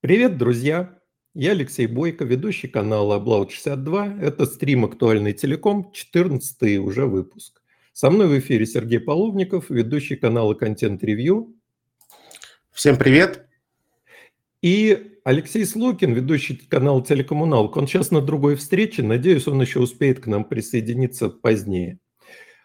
Привет, друзья! Я Алексей Бойко, ведущий канала Облау62. Это стрим «Актуальный телеком», 14 уже выпуск. Со мной в эфире Сергей Половников, ведущий канала «Контент Ревью». Всем привет! И Алексей Слукин, ведущий канала «Телекоммуналк». Он сейчас на другой встрече, надеюсь, он еще успеет к нам присоединиться позднее.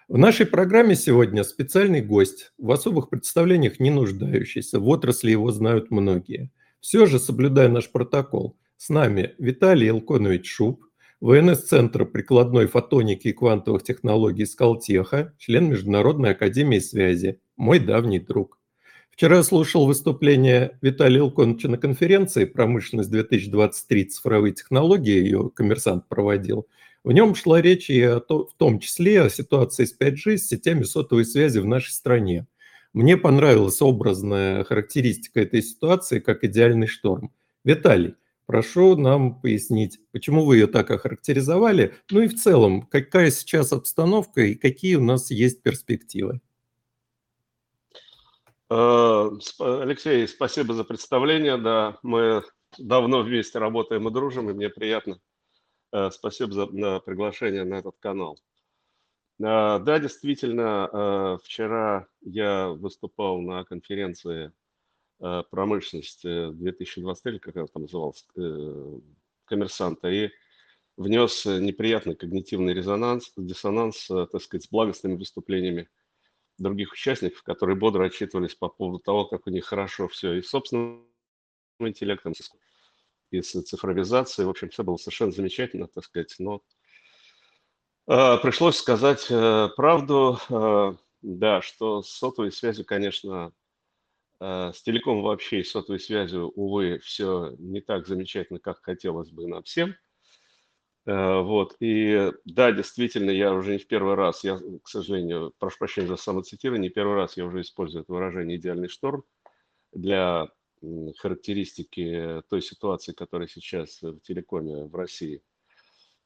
В нашей программе сегодня специальный гость, в особых представлениях не нуждающийся, в отрасли его знают многие – все же, соблюдая наш протокол, с нами Виталий Илконович Шуб, ВНС-центра прикладной фотоники и квантовых технологий Скалтеха, член Международной академии связи, мой давний друг. Вчера слушал выступление Виталия Илконовича на конференции «Промышленность-2023. Цифровые технологии», ее коммерсант проводил. В нем шла речь и о в том числе о ситуации с 5G, с сетями сотовой связи в нашей стране. Мне понравилась образная характеристика этой ситуации как идеальный шторм. Виталий, прошу нам пояснить, почему вы ее так охарактеризовали, ну и в целом, какая сейчас обстановка и какие у нас есть перспективы. Э, Алексей, спасибо за представление. Да, мы давно вместе работаем и дружим, и мне приятно. Э, спасибо за приглашение на этот канал. А, да, действительно, а, вчера я выступал на конференции а, промышленности 2023, как она там называлась, э, коммерсанта, и внес неприятный когнитивный резонанс, диссонанс, э, так сказать, с благостными выступлениями других участников, которые бодро отчитывались по поводу того, как у них хорошо все и собственным интеллектом, и с цифровизацией. В общем, все было совершенно замечательно, так сказать, но пришлось сказать э, правду, а, да, что с сотовой связью, конечно, с телеком вообще и сотовой связью, увы, все не так замечательно, как хотелось бы нам всем. Вот, и да, действительно, я уже не в первый раз, я, к сожалению, прошу прощения за самоцитирование, не первый раз я уже использую это выражение «идеальный шторм» для характеристики той ситуации, которая сейчас в телекоме в России –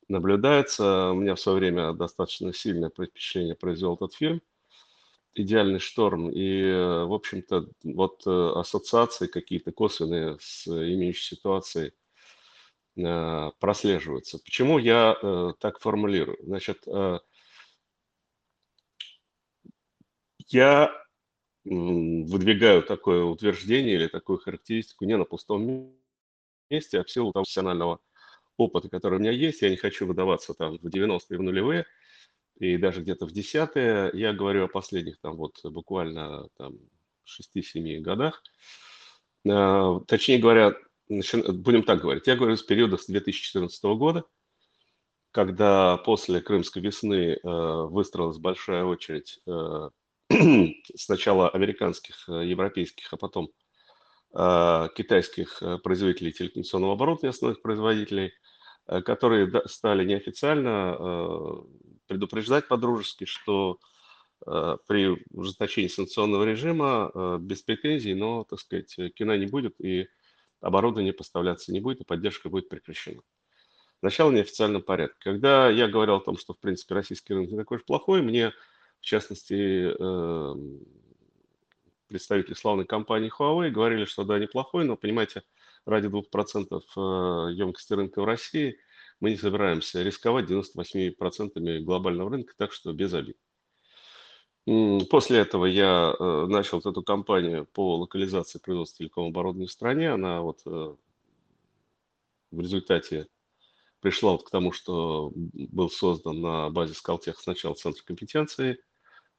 наблюдается. У меня в свое время достаточно сильное впечатление произвел этот фильм «Идеальный шторм». И, в общем-то, вот э, ассоциации какие-то косвенные с имеющей ситуацией э, прослеживаются. Почему я э, так формулирую? Значит, я выдвигаю такое утверждение или такую характеристику не на пустом месте, а в силу того профессионального опыта, который у меня есть, я не хочу выдаваться там в 90-е, в нулевые, и даже где-то в десятые, я говорю о последних там вот буквально там 6-7 годах. А, точнее говоря, будем так говорить, я говорю с периода с 2014 года, когда после Крымской весны э, выстроилась большая очередь э, сначала американских, европейских, а потом китайских производителей телекоммуникационного оборудования, основных производителей – Э, которые стали неофициально э, предупреждать по-дружески, что э, при ужесточении санкционного режима без претензий, но, так сказать, кино не будет и оборудование поставляться не будет, и поддержка будет прекращена. Сначала в неофициальном порядке. Когда я говорил о том, что, в принципе, российский рынок не такой уж плохой, мне, в частности, представители славной компании Huawei говорили, что да, неплохой, но, понимаете, ради 2% э, емкости рынка в России мы не собираемся рисковать 98% глобального рынка, так что без обид. После этого я э, начал эту кампанию по локализации производства телеком-оборудования в стране. Она вот э, в результате пришла вот к тому, что был создан на базе Скалтех сначала Центр компетенции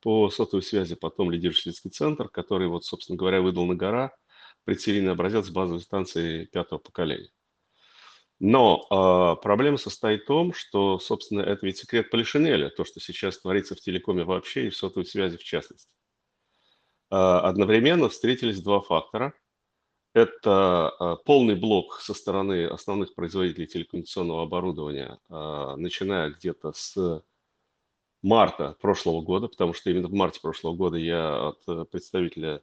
по сотовой связи, потом лидирующий центр, который, вот, собственно говоря, выдал на гора – предсерийный образец базовой станции пятого поколения. Но э, проблема состоит в том, что, собственно, это ведь секрет Полишинеля, то, что сейчас творится в телекоме вообще и в сотовой связи в частности. Э, одновременно встретились два фактора. Это э, полный блок со стороны основных производителей телекоммуникационного оборудования, э, начиная где-то с марта прошлого года, потому что именно в марте прошлого года я от представителя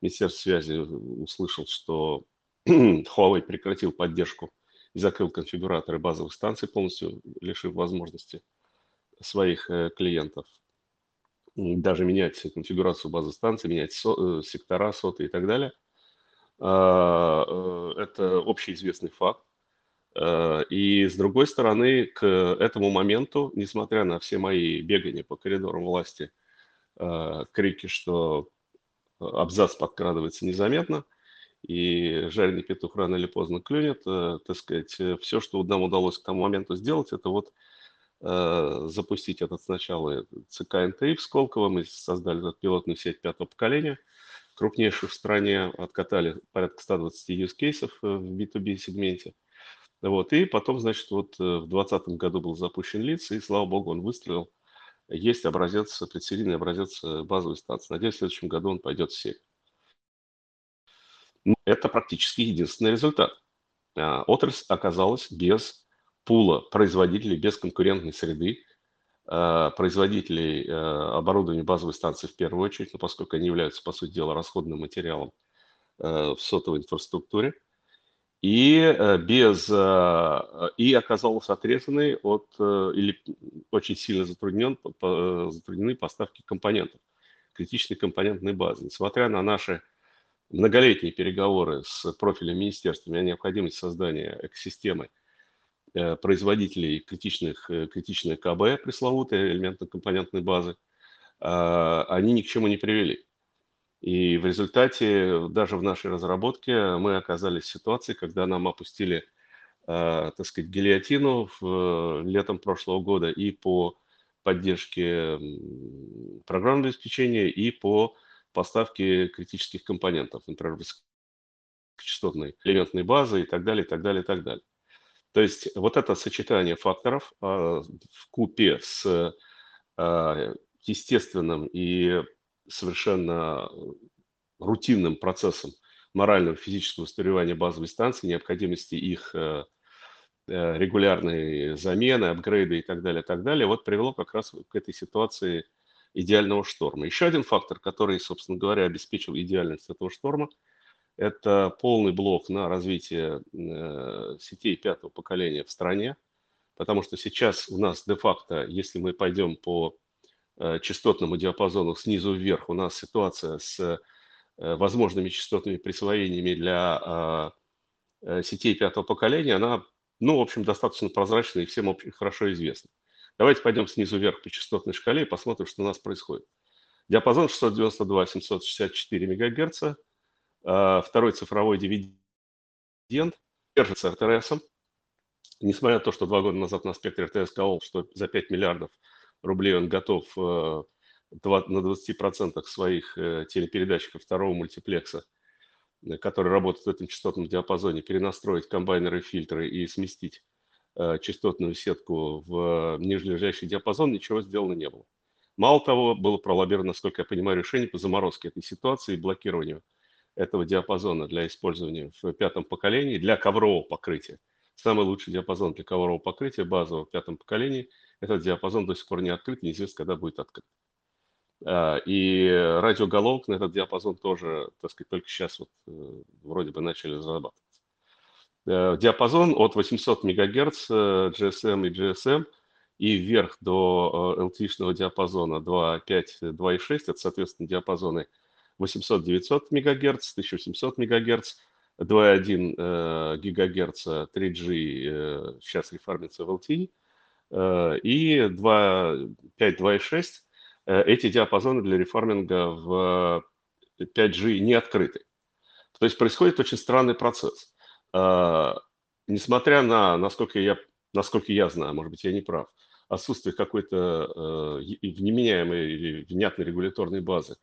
Министерство связи услышал, что Huawei прекратил поддержку и закрыл конфигураторы базовых станций, полностью лишив возможности своих э, клиентов даже менять конфигурацию базы станции, менять со, э, сектора, соты и так далее. Это общеизвестный факт. И с другой стороны, к этому моменту, несмотря на все мои бегания по коридорам власти, крики, что абзац подкрадывается незаметно, и жареный петух рано или поздно клюнет, так сказать, все, что нам удалось к тому моменту сделать, это вот Э, запустить этот сначала ЦК НТИ в Сколково. Мы создали этот пилотную сеть пятого поколения, крупнейшую в стране, откатали порядка 120 use э, в B2B сегменте. Вот, и потом, значит, вот э, в 2020 году был запущен лиц, и, слава богу, он выстрелил. Есть образец, предсерийный образец базовой станции. Надеюсь, в следующем году он пойдет в сеть. Это практически единственный результат. А, отрасль оказалась без пула производителей без конкурентной среды, э, производителей э, оборудования базовой станции в первую очередь, но поскольку они являются, по сути дела, расходным материалом э, в сотовой инфраструктуре, и без и оказался отрезанный от или очень сильно затруднен, затруднены поставки компонентов, критичной компонентной базы. Несмотря на наши многолетние переговоры с профильными министерствами о необходимости создания экосистемы Э, производителей критичных, э, критичной КБ, пресловутой элементно-компонентной базы, они ни к чему не привели. И в результате даже в нашей разработке мы оказались в ситуации, когда нам опустили, а, так сказать, гильотину в, летом прошлого года и по поддержке программного обеспечения, и по поставке критических компонентов, например, высокочастотной элементной базы и так далее, и так далее, и так далее. То есть вот это сочетание факторов а, в купе с а, естественным и совершенно рутинным процессом морального физического устаревания базовой станции, необходимости их э, э, регулярной замены, апгрейда и так далее, так далее, вот привело как раз к этой ситуации идеального шторма. Еще один фактор, который, собственно говоря, обеспечил идеальность этого шторма – это полный блок на развитие э, сетей пятого поколения в стране, потому что сейчас у нас де-факто, если мы пойдем по э, частотному диапазону снизу вверх, у нас ситуация с э, возможными частотными присвоениями для а, сетей пятого поколения, она, ну, в общем, достаточно прозрачна и всем хорошо известна. Давайте пойдем снизу вверх по частотной шкале и посмотрим, что у нас происходит. Диапазон 692-764 МГц, а, второй цифровой дивиденд держится РТС. Несмотря на то, что два года назад на спектре РТС сказал, что за 5 миллиардов рублей он готов э, на 20% своих э, телепередатчиков второго мультиплекса, э, которые работают в этом частотном диапазоне, перенастроить комбайнеры, фильтры и сместить частотную сетку в нижележащий диапазон, ничего сделано не было. Мало того, было пролоббировано, насколько я понимаю, решение по заморозке этой ситуации и блокированию этого диапазона для использования в пятом поколении для коврового покрытия. Самый лучший диапазон для коврового покрытия базового в пятом поколении. Этот диапазон до сих пор не открыт, неизвестно, когда будет открыт. А, и радиоголовок на этот диапазон тоже, так сказать, только сейчас вот э, вроде бы начали разрабатываться. Э, диапазон от 800 МГц GSM и GSM и вверх до LTE-шного э, диапазона 2.5, 2.6, это, соответственно, диапазоны 800-900 МГц, 1700 МГц, 2,1 ГГц 3G сейчас реформится в LTE, и 5.2.6 э, эти диапазоны для реформинга в 5G не открыты. То есть происходит очень странный процесс. Э, несмотря на, насколько я, насколько я знаю, может быть, я не прав, отсутствие какой-то вменяемой или внятной регуляторной базы,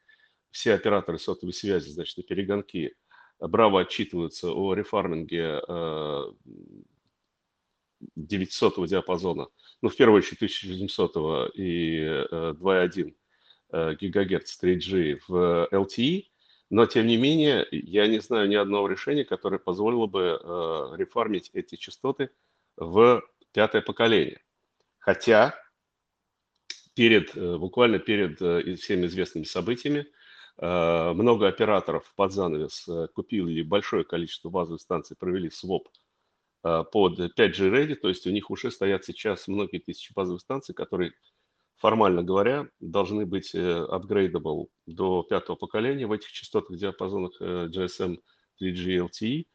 все операторы сотовой связи, значит, на перегонки браво отчитываются о рефарминге 900 э, диапазона, ну, в первую очередь 1700 и 2.1 ГГц 3G в LTE, но, тем не менее, я не знаю ни одного решения, которое позволило бы э, рефармить эти частоты в пятое поколение. Хотя перед, э, буквально перед всеми известными событиями Э, много операторов под занавес э, купили большое количество базовых станций, провели своп э, под 5G ready, то есть у них уже стоят сейчас многие тысячи базовых станций, которые, формально говоря, должны быть upgradable до пятого поколения в этих частотных диапазонах GSM 3G LTE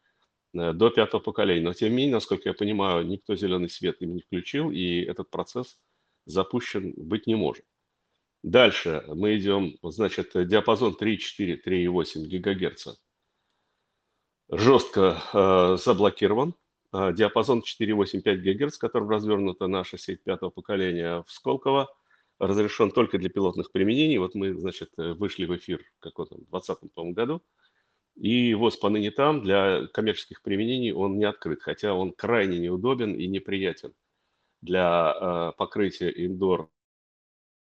до пятого поколения. Но тем не менее, насколько я понимаю, никто зеленый свет им не включил, и этот процесс запущен быть не может. Дальше мы идем, значит, диапазон 3,4, 3,8 ГГц жестко э, заблокирован. Э, диапазон 4,85 ГГц, которым развернута наша сеть пятого поколения в Сколково, разрешен только для пилотных применений. Вот мы, значит, вышли в эфир в каком-то 2020 году, и ВОЗ поныне там для коммерческих применений он не открыт, хотя он крайне неудобен и неприятен для э, покрытия индор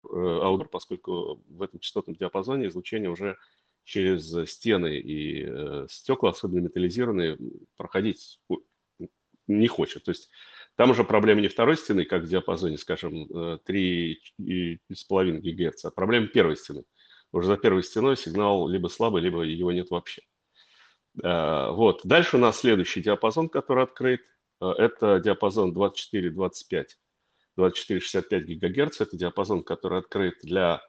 аудио, поскольку в этом частотном диапазоне излучение уже через стены и э, стекла, особенно металлизированные, проходить не хочет. То есть там уже проблема не второй стены, как в диапазоне, скажем, 3,5 э, ГГц, а проблема первой стены. Уже за первой стеной сигнал либо слабый, либо его нет вообще. Э, вот. Дальше у нас следующий диапазон, который открыт. Э, это диапазон 24-25 24-65 ГГц. Это диапазон, который открыт для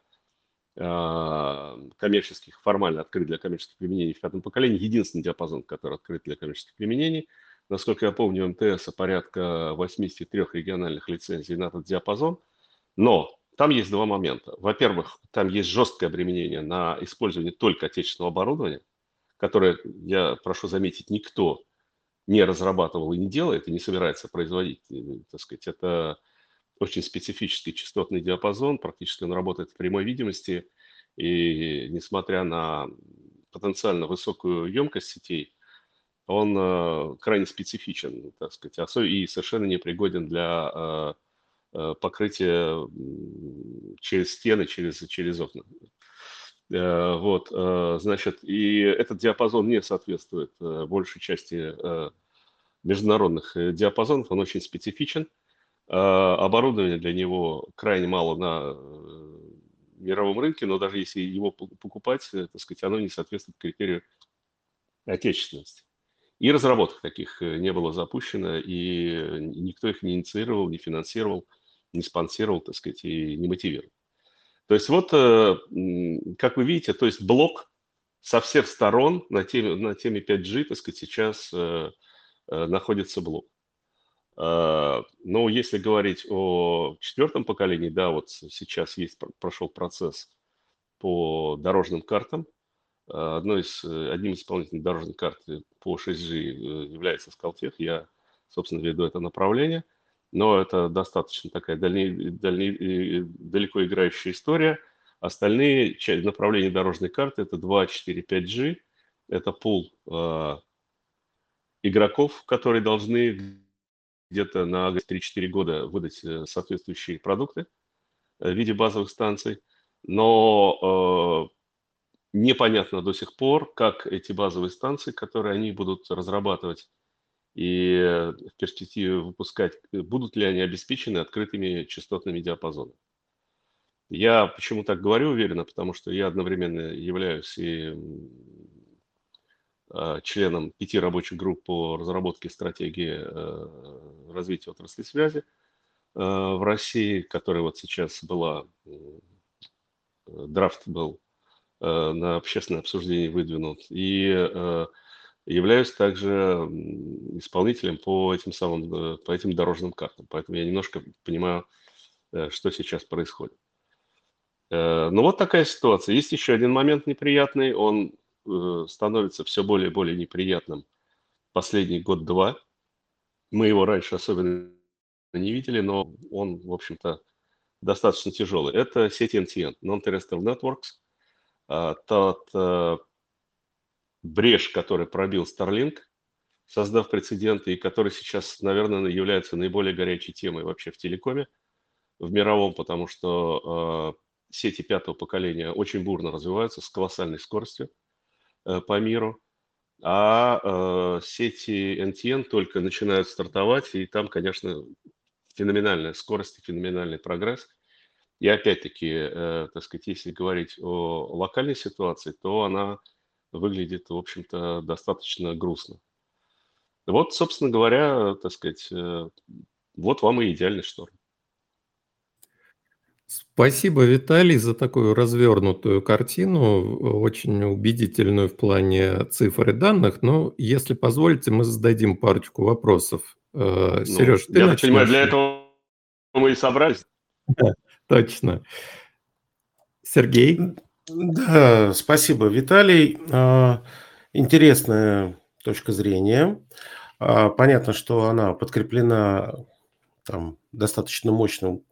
коммерческих, формально открыт для коммерческих применений в пятом поколении. Единственный диапазон, который открыт для коммерческих применений. Насколько я помню, у МТС порядка 83 региональных лицензий на этот диапазон. Но там есть два момента. Во-первых, там есть жесткое обременение на использование только отечественного оборудования, которое, я прошу заметить, никто не разрабатывал и не делает, и не собирается производить. Так сказать, это очень специфический частотный диапазон, практически он работает в прямой видимости, и несмотря на потенциально высокую емкость сетей, он э, крайне специфичен, так сказать, и совершенно непригоден для э, э, покрытия через стены, через, через окна. Вот, значит, и этот диапазон не соответствует большей части международных диапазонов, он очень специфичен. Оборудования для него крайне мало на мировом рынке, но даже если его покупать, так сказать, оно не соответствует критерию отечественности. И разработок таких э, не было запущено, и никто их не инициировал, не финансировал, не спонсировал, так сказать, и не мотивировал. То есть вот, э, как вы видите, то есть блок со всех сторон на теме, на теме 5G, так сказать, сейчас э, находится блок. Но если говорить о четвертом поколении, да, вот сейчас есть, прошел процесс по дорожным картам, одной из, э, одним из исполнительных дорожных карт по 6G э, является Скалтех. Я, собственно, веду это направление. Но это достаточно такая дальне, дальне, э, далеко играющая история. Остальные направления дорожной карты – это 2, 4, 5G. Это пул э, игроков, которые должны где-то на 3-4 года выдать соответствующие продукты в виде базовых станций. Но непонятно до сих пор, как эти базовые станции, которые они будут разрабатывать и в перспективе выпускать, будут ли они обеспечены открытыми частотными диапазонами. Я почему так говорю уверенно, потому что я одновременно являюсь и а, членом пяти рабочих групп по разработке стратегии э, развития отрасли связи э, в России, которая вот сейчас была, драфт был Э, на общественное обсуждение выдвинут. И э, являюсь также исполнителем по этим самым, э, по этим дорожным картам. Поэтому я немножко понимаю, что сейчас происходит. Ну вот такая ситуация. Есть еще один момент неприятный. Он становится все более и более неприятным последний год-два. Мы его раньше особенно не видели, но он, в общем-то, достаточно тяжелый. Это сеть NTN, Non-Terrestrial Networks – тот э, брешь, который пробил Starlink, создав прецеденты, и который сейчас, наверное, является наиболее горячей темой вообще в телекоме, в мировом, потому что э, сети пятого поколения очень бурно развиваются с колоссальной скоростью э, по миру, а сети NTN только начинают стартовать, и там, конечно, феноменальная скорость и феноменальный прогресс – и опять-таки, э, так сказать, если говорить о локальной ситуации, то она выглядит, в общем-то, достаточно грустно. Вот, собственно говоря, так сказать, э, вот вам и идеальный шторм. Спасибо, Виталий, за такую развернутую картину, очень убедительную в плане цифр и данных. Но, если позволите, мы зададим парочку вопросов. Э, ну, Сереж, ты Я начнешь? понимаю, для этого мы и собрались. Да, точно. Сергей? Да, спасибо, Виталий. А, интересная точка зрения. А, понятно, что она подкреплена там, достаточно мощным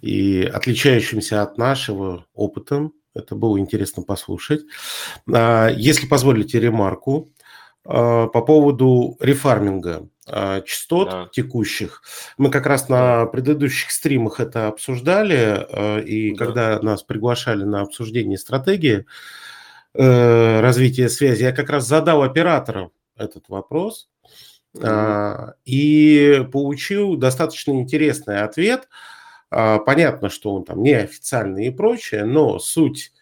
и отличающимся от нашего опытом. Это было интересно послушать. А, если позволите ремарку по поводу рефарминга частот да. текущих. Мы как раз на предыдущих стримах это обсуждали, и да. когда нас приглашали на обсуждение стратегии э, развития связи, я как раз задал операторам этот вопрос и получил достаточно интересный ответ. А, понятно, что он там неофициальный и прочее, но суть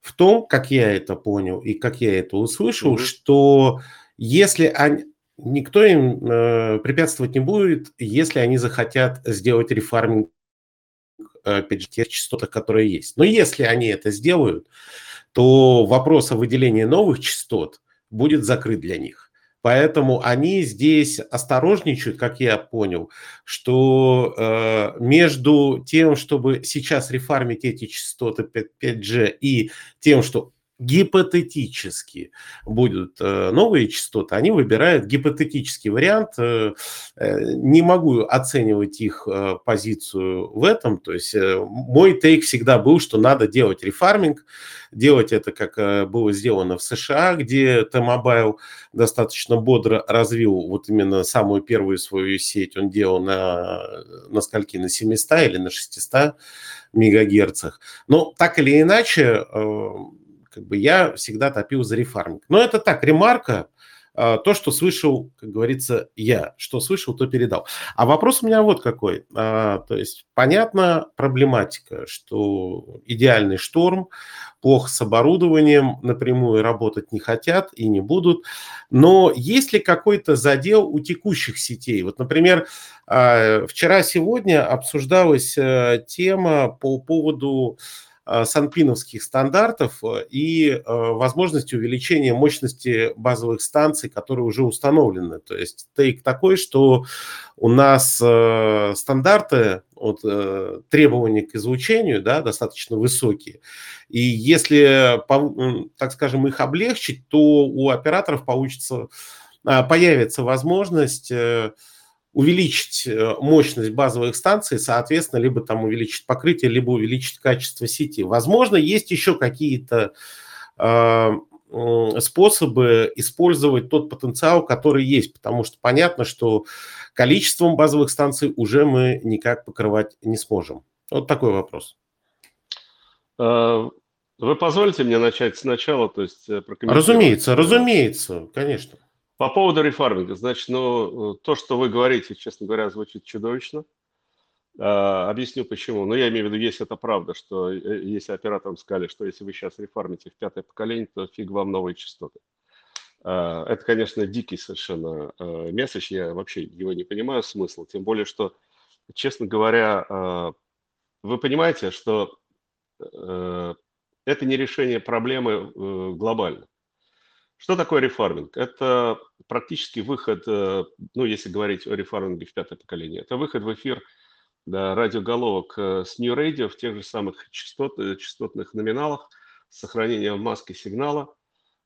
в том, как я это понял и как я это услышал, mm-hmm. что если они, никто им э, препятствовать не будет, если они захотят сделать рефарминг, опять же, тех частотах, которые есть. Но если они это сделают, то вопрос о выделении новых частот будет закрыт для них. Поэтому они здесь осторожничают, как я понял, что э, между тем, чтобы сейчас рефармить эти частоты 5G и тем, что гипотетически будут э, новые частоты, они выбирают гипотетический вариант. Э, э, не могу оценивать их позицию в этом. То есть мой тейк всегда был, что надо делать рефарминг, делать это, как было сделано в США, где T-Mobile достаточно бодро развил вот именно самую первую свою сеть. Он делал на, на скольки? На 700 или на 600 мегагерцах. Но так или иначе, как бы я всегда топил за рефарминг. Но это так, ремарка, а, то, что слышал, как говорится, я, что слышал, то передал. А вопрос у меня вот какой. А, то есть, понятна проблематика, что идеальный шторм, плохо с оборудованием, напрямую работать не хотят и не будут. Но есть ли какой-то задел у текущих сетей? Вот, например, а, вчера-сегодня обсуждалась э, тема по поводу санпиновских стандартов э, и э, возможности увеличения мощности базовых станций, которые уже установлены. То есть тейк такой, что у нас стандарты от требований к излучению да, достаточно высокие. И если, так скажем, их облегчить, то у операторов получится, появится возможность увеличить э, мощность базовых станций, соответственно, либо там увеличить покрытие, либо увеличить качество сети. Возможно, есть еще какие-то э, способы использовать тот потенциал, который есть, потому что понятно, что количеством базовых станций уже мы никак покрывать не сможем. Вот такой вопрос. Э, вы позволите мне начать сначала, то есть прокомментировать? Разумеется, разумеется, конечно. По поводу рефарминга, значит, ну, то, что вы говорите, честно говоря, звучит чудовищно. А, объясню почему. Ну, я имею в виду, если это правда, что э, если операторам сказали, что если вы сейчас рефармите в пятое поколение, то фиг вам новые частоты. А, это, конечно, дикий совершенно а, месседж, я вообще его не понимаю смысла, тем более, что, честно говоря, а, вы понимаете, что э, это не решение проблемы э, глобально. Что такое рефарминг? Это практически выход, э, ну, если говорить о рефарминге в пятое поколение, это выход в эфир да, радиоголовок э, с New Radio в тех же самых частот, э, частотных номиналах, с сохранением маски сигнала,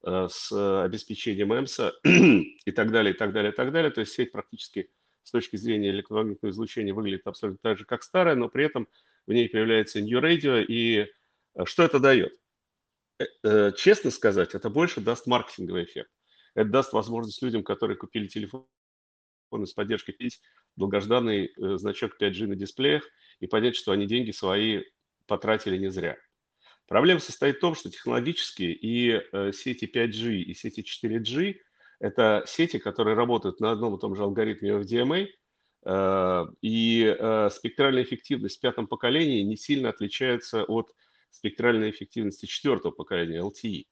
с обеспечением ЭМСа и так далее, и так далее, и так далее. То есть сеть практически с точки зрения электромагнитного излучения выглядит абсолютно так же, как старая, но при этом в ней появляется New Radio. И что это дает? Э, э, честно сказать, это больше даст маркетинговый эффект. Это даст возможность людям, которые купили телефон с поддержкой, видеть долгожданный э, значок 5G на дисплеях и понять, что они деньги свои потратили не зря. Проблема состоит в том, что технологически и сети 5G, и сети 4G – это сети, которые работают на одном и том же алгоритме FDMA, и спектральная эффективность в пятом поколении не сильно отличается от спектральной эффективности четвертого поколения LTE.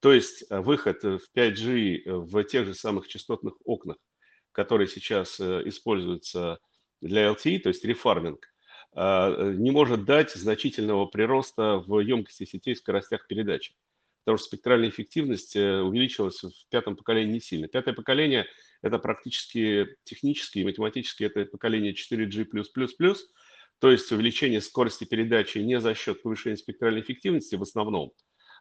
То есть э, выход в 5G э, в тех же самых частотных окнах, которые сейчас э, используются для LTE, то есть рефарминг, не может дать значительного прироста в емкости сетей и скоростях передачи. Потому что спектральная эффективность увеличилась в пятом поколении не сильно. Пятое поколение – это практически технически и математически это поколение 4G+++, то есть увеличение скорости передачи не за счет повышения спектральной эффективности в основном,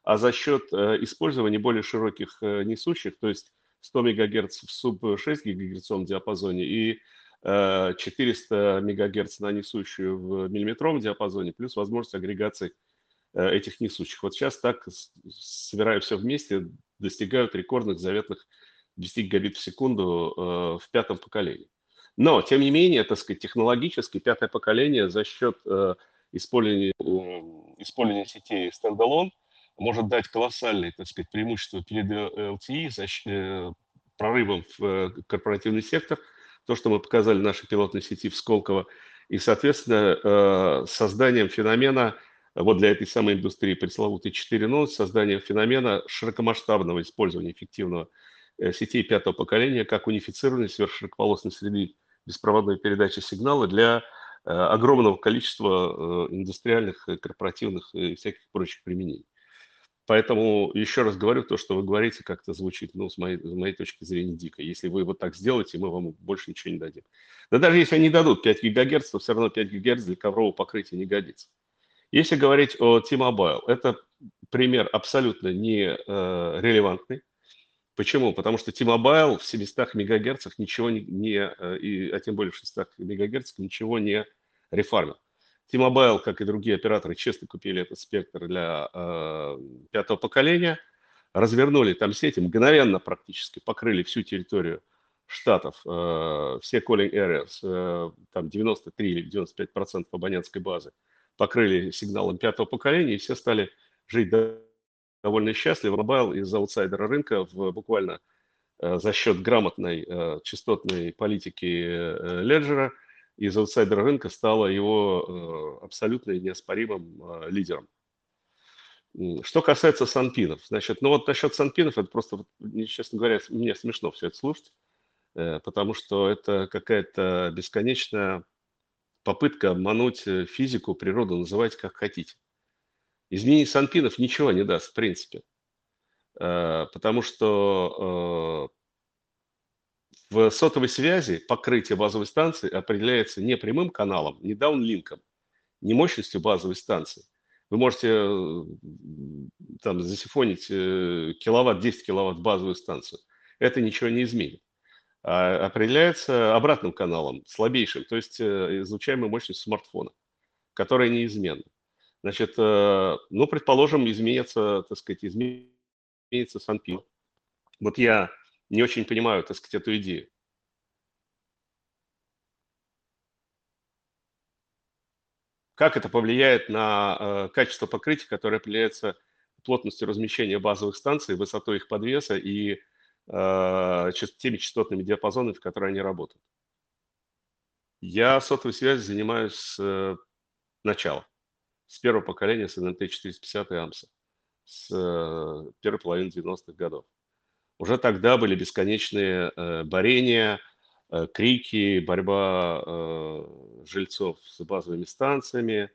а за счет э, использования более широких э, несущих, то есть 100 МГц в суб-6 ГГц диапазоне и 400 э, МГц на несущую в миллиметровом диапазоне, плюс возможность агрегации этих несущих. Вот сейчас так, собирая все вместе, достигают рекордных заветных 10 гигабит в секунду в пятом поколении. Но, тем не менее, так сказать, технологически пятое поколение за счет э, использования, э, использования сетей стендалон может дать колоссальные, так сказать, преимущества перед LTE за э, прорывом в э, корпоративный сектор, то, что мы показали в нашей пилотной сети в Сколково, и, соответственно, э, созданием феномена вот для этой самой индустрии пресловутой 4.0, созданием феномена широкомасштабного использования эффективного э, сетей пятого поколения как унифицированной сверхширокополосной среды беспроводной передачи сигнала для э, огромного количества э, индустриальных, корпоративных и всяких прочих применений. Поэтому еще раз говорю, то, что вы говорите, как-то звучит, ну, с моей, с моей точки зрения, дико. Если вы вот так сделаете, мы вам больше ничего не дадим. Да даже если они дадут 5 ГГц, то все равно 5 ГГц для коврового покрытия не годится. Если говорить о T-Mobile, это пример абсолютно не э, релевантный. Почему? Потому что T-Mobile в 700 мегагерцах ничего не, не э, и, а тем более в 600 мегагерцах ничего не рефармил. T-Mobile, как и другие операторы, честно купили этот спектр для э, пятого поколения, развернули там сети, мгновенно практически покрыли всю территорию штатов, э, все calling areas, э, там 93 или 95 процентов абонентской базы покрыли сигналом пятого поколения, и все стали жить довольно счастливо. T-Mobile из аутсайдера рынка в, буквально э, за счет грамотной э, частотной политики э, Legere из аутсайдера рынка стала его абсолютно неоспоримым лидером. Что касается санпинов, значит, ну вот насчет санпинов, это просто, честно говоря, мне смешно все это слушать, потому что это какая-то бесконечная попытка обмануть физику, природу, называйте как хотите. Изменение санпинов ничего не даст, в принципе. Э, потому что э, в сотовой связи покрытие базовой станции определяется не прямым каналом, не даунлинком, не мощностью базовой станции. Вы можете э, там засифонить киловатт, 10 киловатт базовую станцию. Это ничего не изменит. А определяется обратным каналом, слабейшим, то есть излучаемой мощностью смартфона, которая неизменна. Значит, э, ну, предположим, изменится, так сказать, изменится Санпин. Вот я не очень понимаю, так сказать, эту идею. Как это повлияет на э, качество покрытия, которое определяется плотностью размещения базовых станций, высотой их подвеса и э, теми частотными диапазонами, в которые они работают. Я сотовой связью занимаюсь с начала с первого поколения с ННТ 450 и АМСа, с э, первой половины 90-х годов. Уже тогда были бесконечные э, борения, э, крики, борьба жильцов с базовыми станциями,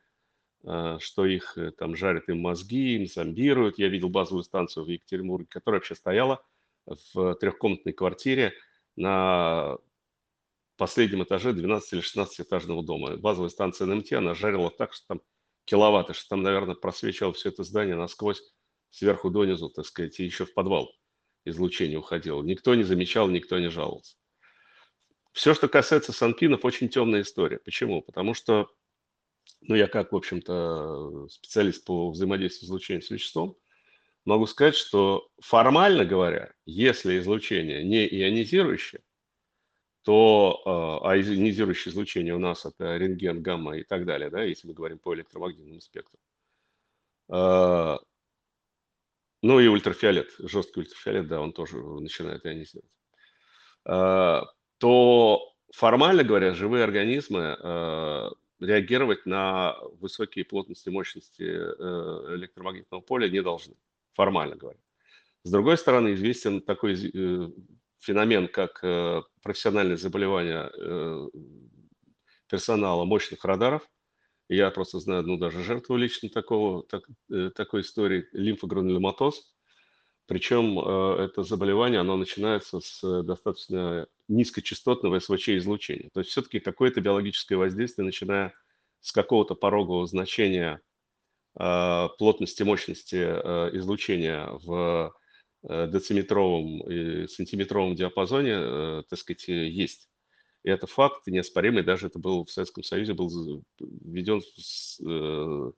что их там жарят им мозги, им зомбируют. Я видел базовую станцию в Екатеринбурге, которая вообще стояла в трехкомнатной квартире на последнем этаже 12 или 16 этажного дома. Базовая станция НМТ, она жарила так, что там киловатт, что там, наверное, просвечивало все это здание насквозь, сверху донизу, так сказать, и еще в подвал излучение уходило. Никто не замечал, никто не жаловался. Все, что касается санпинов, очень темная история. Почему? Потому что, ну, я как, в общем-то, специалист по взаимодействию с излучением с веществом, могу сказать, что формально говоря, если излучение не ионизирующее, то, а, а ионизирующее излучение у нас это рентген, гамма и так далее, да, если мы говорим по электромагнитному спектру. А, ну и ультрафиолет, жесткий ультрафиолет, да, он тоже начинает ионизировать. А, то формально говоря, живые организмы реагировать на высокие плотности мощности э, электромагнитного поля не должны, формально говоря. С другой стороны, известен такой э, феномен, как э, профессиональное заболевание э, персонала мощных радаров, Я просто знаю одну даже жертву лично такого, так, э, такой истории, лимфогранулематоз. Причем это заболевание, оно начинается с достаточно низкочастотного СВЧ-излучения. То есть все-таки какое-то биологическое воздействие, начиная с какого-то порогового значения плотности, мощности излучения в дециметровом и сантиметровом диапазоне, э, так сказать, есть. И это факт неоспоримый, даже это был в Советском Союзе был введен в э,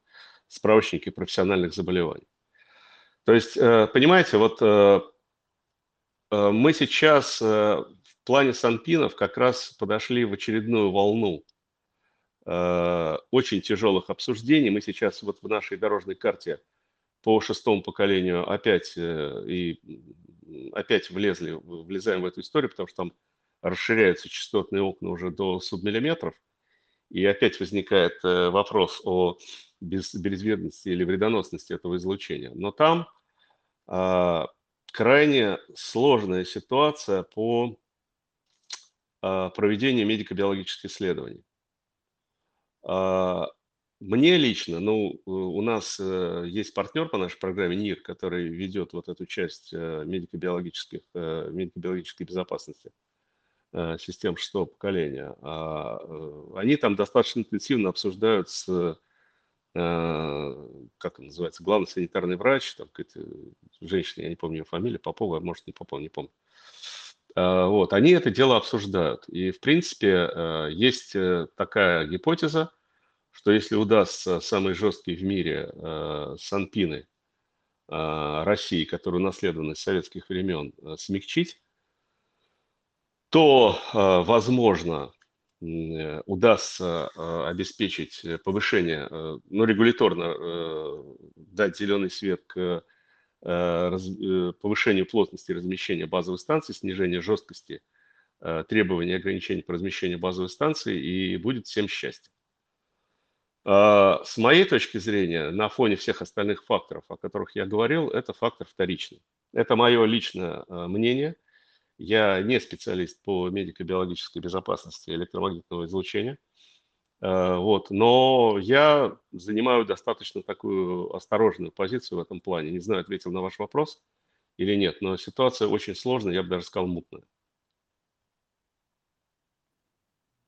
справочники профессиональных заболеваний. То есть, э, понимаете, вот э, мы сейчас в плане санпинов как раз подошли в очередную волну очень тяжелых обсуждений. Мы сейчас вот в нашей дорожной карте по шестому поколению опять и опять влезли, влезаем в эту историю, потому что там расширяются частотные окна уже до субмиллиметров, и опять возникает э, вопрос о безвредности или вредоносности этого излучения. Но там а, крайне сложная ситуация по а, проведению медико-биологических исследований. А, мне лично, ну, у нас э, есть партнер по нашей программе НИР, который ведет вот эту часть э, медико-биологических, медико-биологической безопасности. Э, систем шестого поколения. А, э, они там достаточно интенсивно обсуждают с, э, как он называется, главный санитарный врач, там какая-то женщина, я не помню ее фамилию, Попова, может, не Попова, не помню. А, вот, они это дело обсуждают. И, в принципе, есть такая гипотеза, что если удастся самые жесткие в мире санпины России, которые унаследованы с советских времен, смягчить, то, э, возможно, э, удастся э, обеспечить повышение, ну, регуляторно дать зеленый свет к повышению плотности размещения базовых станций, снижению жесткости требований и ограничений по размещению базовых станций, и будет всем счастье. С моей точки зрения, на фоне всех остальных факторов, о которых я говорил, это фактор вторичный. Это мое личное мнение – я не специалист по медико-биологической безопасности электромагнитного излучения, э, вот, но я занимаю достаточно такую осторожную позицию в этом плане. Не знаю, ответил на ваш вопрос или нет, но ситуация очень сложная, я бы даже сказал, мутная. А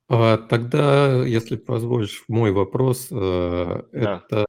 тогда, если позволишь, мой вопрос, э, да. это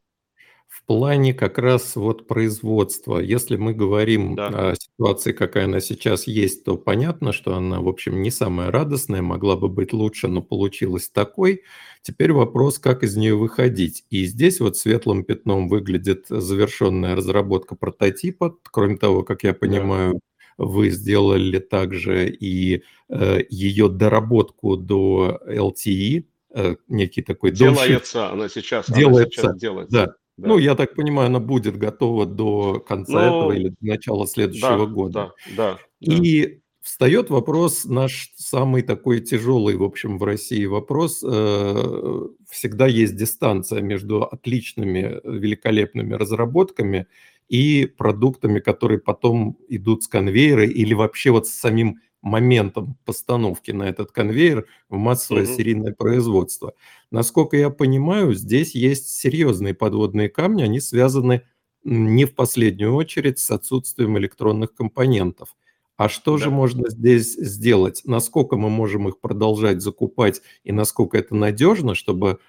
в плане как раз вот производства. Если мы говорим Да. о ситуации, какая она сейчас есть, то понятно, что она, в общем, не самая радостная, могла бы быть лучше, но получилась такой. Теперь вопрос, как из нее выходить. И здесь вот светлым пятном выглядит завершенная разработка прототипа. Кроме того, как я понимаю, вы сделали также и э, ее доработку до LTE, э, некий такой Делается, она сейчас, она Делается, сейчас делается. да. Да. Ну, я так понимаю, она будет готова до конца ну, этого или до начала следующего да, года. Да, да. И встает вопрос, наш самый такой тяжелый, в общем, в России вопрос. Э, всегда есть дистанция между отличными, великолепными разработками и продуктами, которые потом идут с конвейера или вообще вот с самим моментом постановки на этот конвейер в массовое угу. серийное производство. Насколько я понимаю, здесь есть серьезные подводные камни, они связаны не в последнюю очередь с отсутствием электронных компонентов. А что да. же можно здесь сделать? Насколько мы можем их продолжать закупать и насколько это надежно, чтобы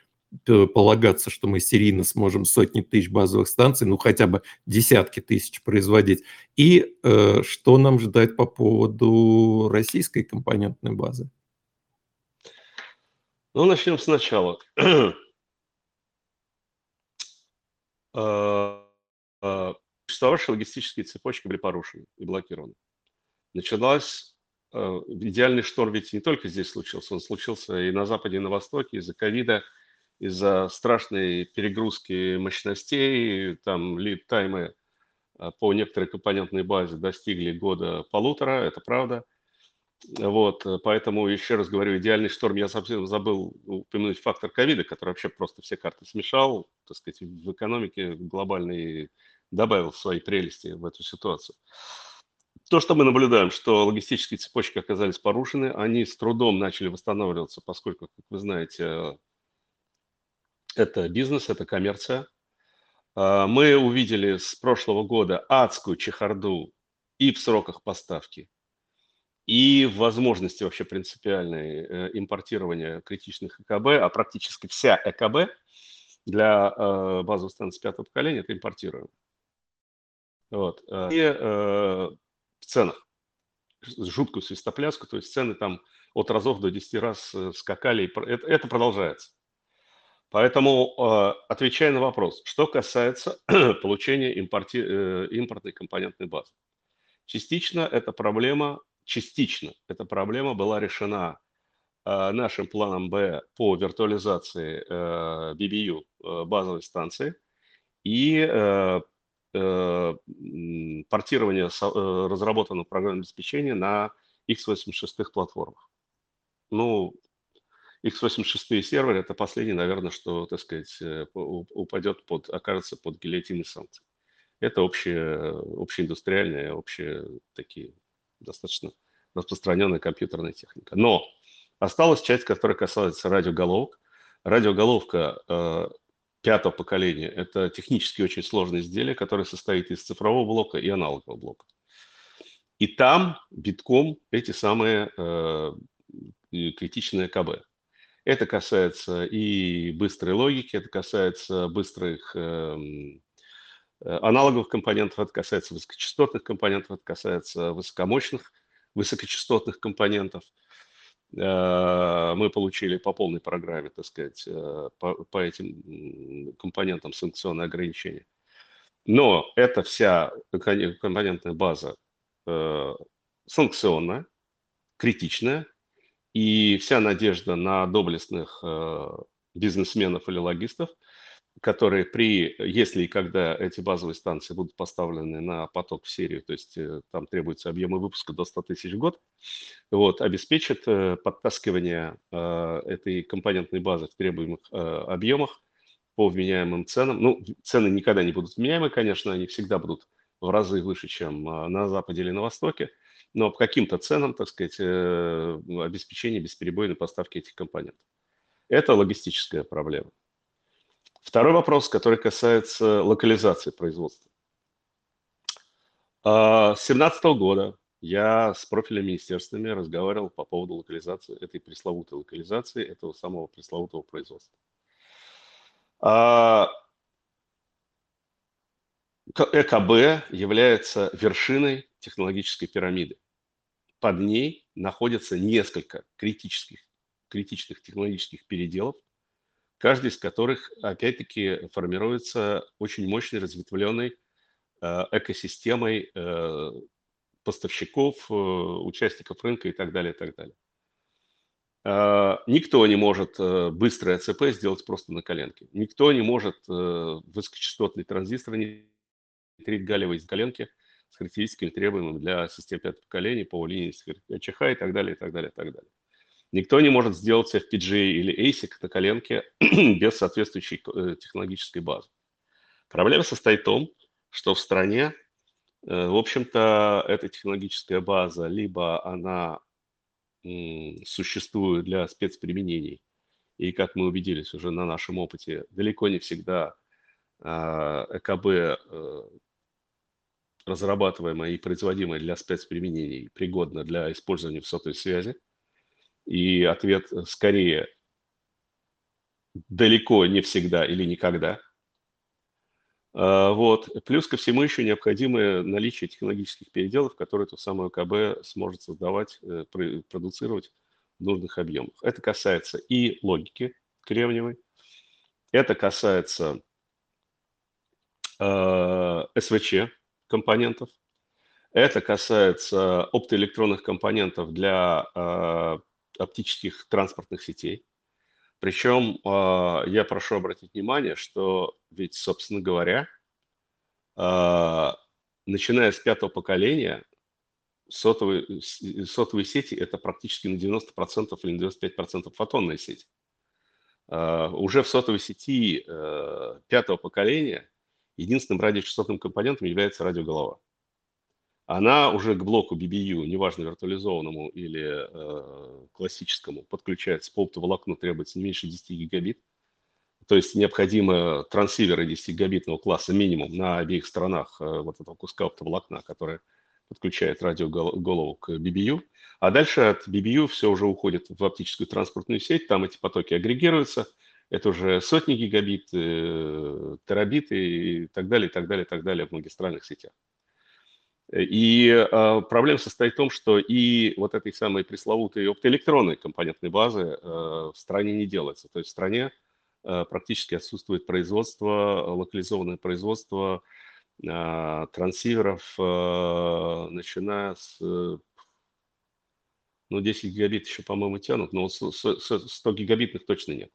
полагаться, что мы серийно сможем сотни тысяч базовых станций, ну хотя бы десятки тысяч производить. И э, что нам ждать по поводу российской компонентной базы? Ну, начнем сначала. Э, э, существовавшие логистические цепочки были порушены и блокированы. Началась э, идеальный шторм ведь не только здесь случился, он случился и на Западе, и на Востоке из-за ковида, из-за страшной перегрузки мощностей, там лид-таймы а, по некоторой компонентной базе достигли года полутора, это правда. Вот, поэтому еще раз говорю, идеальный шторм, я совсем забыл упомянуть фактор ковида, который вообще просто все карты смешал, так сказать, в экономике глобальной добавил свои прелести в эту ситуацию. То, что мы наблюдаем, что логистические цепочки оказались порушены, они с трудом начали восстанавливаться, поскольку, как вы знаете, Это бизнес, это коммерция. А, мы увидели с прошлого года адскую чехарду и в сроках поставки, и в возможности вообще принципиальной э, импортирования критичных ЭКБ, а практически вся ЭКБ для э, базовых станций пятого поколения это импортируем. Вот. Э, и в ценах жуткую свистопляску, то есть цены там от разов до 10 раз скакали, это, это продолжается. Поэтому, отвечая на вопрос, что касается получения импорти, импортной компонентной базы. Частично эта проблема частично эта проблема была решена э, нашим планом Б по виртуализации э, BBU э, базовой станции и портирование разработанного программного обеспечения на x86 платформах. Ну, x86 сервер – это последний, наверное, что, так сказать, упадет под, окажется под гильотиной санкций. Это общие, общеиндустриальные, общие такие достаточно распространенная компьютерная техника. Но осталась часть, которая касается радиоголовок. Радиоголовка э, пятого поколения – это технически очень сложное изделие, которое состоит из цифрового блока и аналогового блока. И там битком эти самые э, критичные КБ. Это касается и быстрой логики, это касается быстрых эм, э, аналоговых компонентов, это касается высокочастотных компонентов, это касается высокомощных высокочастотных компонентов. Э, мы получили по полной программе, так сказать, э, по, по этим компонентам санкционные ограничения. Но эта вся компонентная база санкционная, критичная, и вся надежда на доблестных бизнесменов или логистов – которые при, если и когда эти базовые станции будут поставлены на поток в серию, то есть э, там требуется объемы выпуска до 100 тысяч в год, вот, обеспечит э, подтаскивание э, этой компонентной базы в требуемых объемах по вменяемым ценам. Ну, цены никогда не будут вменяемы, конечно, они всегда будут в разы выше, чем на Западе или на Востоке, но по каким-то ценам, так сказать, обеспечение бесперебойной поставки этих компонентов. Это логистическая проблема. Второй вопрос, который касается локализации производства. А, с 2017 года я с профильными министерствами разговаривал по поводу локализации, этой пресловутой локализации, этого самого пресловутого производства. А, ЭКБ является вершиной технологической пирамиды. Под ней находятся несколько критических, критичных технологических переделов, каждый из которых, опять-таки, формируется очень мощной разветвленной э, экосистемой э, поставщиков, э, участников рынка и так далее, и так далее. Никто не может быстрое АЦП сделать просто на коленке. Никто не может высокочастотный транзистор внедрить галевой из коленки с характеристиками, требуемыми для систем пятого поколения по линии ЧХ и так далее, и так далее, и так далее. Никто не может сделать FPGA или ASIC на коленке без соответствующей э, технологической базы. Проблема состоит в том, что в стране, э, в общем-то, эта технологическая база, либо она существует для спецприменений, и, как мы убедились уже на нашем опыте, далеко не всегда а, ЭКБ, разрабатываемое и производимое для спецприменений, пригодно для использования в сотовой связи – и ответ э, скорее далеко не всегда или никогда. А, вот. Плюс ко всему еще необходимое наличие технологических переделов, которые то самое КБ сможет создавать, э, продуцировать в нужных объемах. Это касается и логики кремниевой, это касается э, СВЧ компонентов, это касается оптоэлектронных компонентов для э, оптических транспортных сетей. Причем а, я прошу обратить внимание, что ведь, собственно говоря, а, начиная с пятого поколения, сотовые, сотовые сети – это практически на 90% или на 95% фотонная сеть. А, уже в сотовой сети э, пятого поколения единственным радиочастотным компонентом является радиоголова она уже к блоку BBU, неважно виртуализованному или э, классическому, подключается по оптоволокну, требуется не меньше 10 гигабит. то есть необходимо трансиверы 10-гигабитного класса минимум на обеих сторонах вот этого куска оптоволокна, который подключает радиоголову к BBU. А дальше от BBU все уже уходит в оптическую транспортную сеть, там эти потоки агрегируются, это уже сотни гигабит, э, терабиты и так далее, и так далее, и так далее в магистральных сетях. И э, проблема состоит в том, что и вот этой самой пресловутой оптоэлектронной компонентной базы э, в стране не делается. То есть в стране э, практически отсутствует производство, локализованное производство э, трансиверов, э, начиная с э, ну, 10 гигабит еще, по-моему, тянут, но 100 гигабитных точно нет.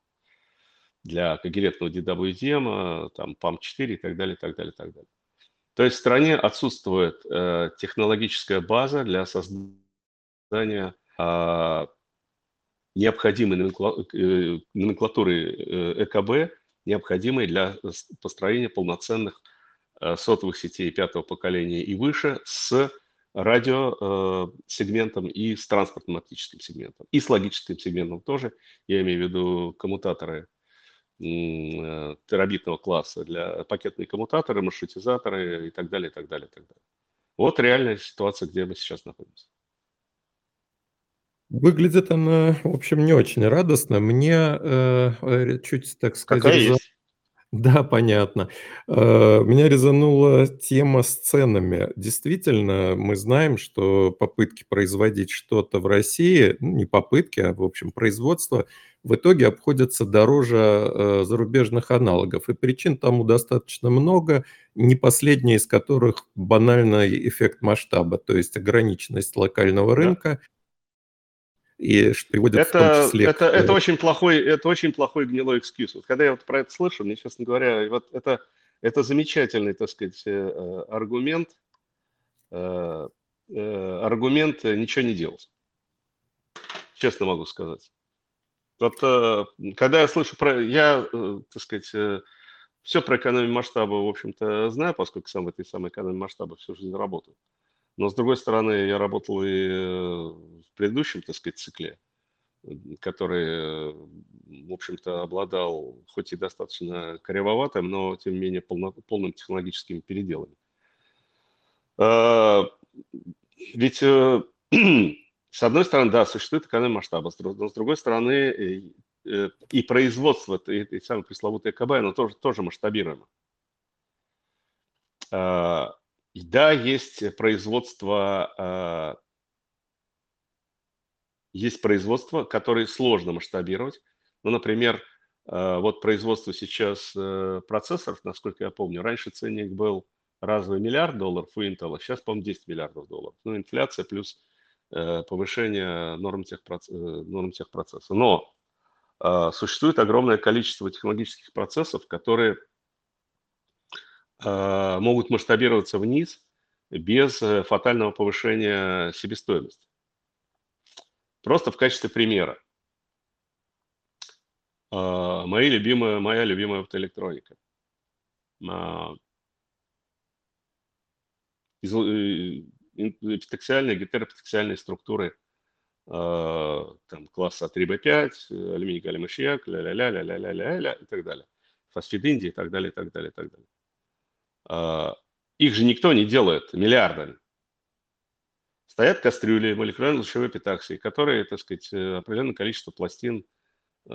Для когерентного DWDM, там, PAM4 и так далее, так далее, так далее. То есть в стране отсутствует э, технологическая база для создания э, необходимой э, номенклатуры э, ЭКБ, необходимой для построения полноценных э, сотовых сетей пятого поколения и выше с радиосегментом и с транспортным оптическим сегментом, и с логическим сегментом тоже, я имею в виду коммутаторы. Э, терабитного класса для пакетные коммутаторы, маршрутизаторы и так далее, и так далее, и так далее. Вот реальная ситуация, где мы сейчас находимся. Выглядит она, в общем, не очень радостно. Мне э, э чуть, так сказать, Какая есть? Да, понятно. Э, меня резанула тема с ценами. Действительно, мы знаем, что попытки производить что-то в России, ну, не попытки, а, в общем, производство в итоге обходятся дороже э, зарубежных аналогов. И причин тому достаточно много, не последняя из которых банальный эффект масштаба, то есть ограниченность локального рынка, и что приводит это, в том числе... Это, к... это, очень плохой, это очень плохой гнилой экскьюз. Вот когда я вот про это слышу, мне, честно говоря, вот это, это замечательный, так сказать, э, аргумент, э, э, аргумент ничего не делать. Честно могу сказать. Вот когда я слышу про... Я, так сказать, все про экономию масштаба, в общем-то, знаю, поскольку сам в этой самой экономии масштаба всю жизнь работаю. Но, с другой стороны, я работал и э, в предыдущем, так сказать, цикле, который, в общем-то, обладал хоть и достаточно кривоватым, но, тем не менее, полно, полным технологическими переделами. А, ведь, э, с одной стороны, да, существует экономия масштаба, но, с другой стороны, э, и производство этой самой пресловутой ЭКБ, оно тоже, тоже масштабируемо. А, да, есть производство, а, есть производство, которое сложно масштабировать. Ну, например, а, вот производство сейчас э, процессоров, насколько я помню, раньше ценник был разовый миллиард долларов у Intel, сейчас, по-моему, 10 миллиардов долларов. Ну, инфляция плюс э, повышение норм, техпроцесса. Э, норм техпроцесса. Но а, существует огромное количество технологических процессов, которые Э, могут масштабироваться вниз без э, фатального повышения себестоимости. Просто в качестве примера. Э, мои любимые, моя любимая автоэлектроника. Эпитексиальные, гетеропитексиальные структуры там, класса 3B5, алюминий, галлий, ля-ля-ля-ля-ля-ля-ля и так далее. Фосфид Индии и так далее, и так далее, и так далее. А, их же никто не делает миллиардами. Стоят кастрюли молекулярно-лучевой эпитаксии, которые, так сказать, э, определенное количество пластин э,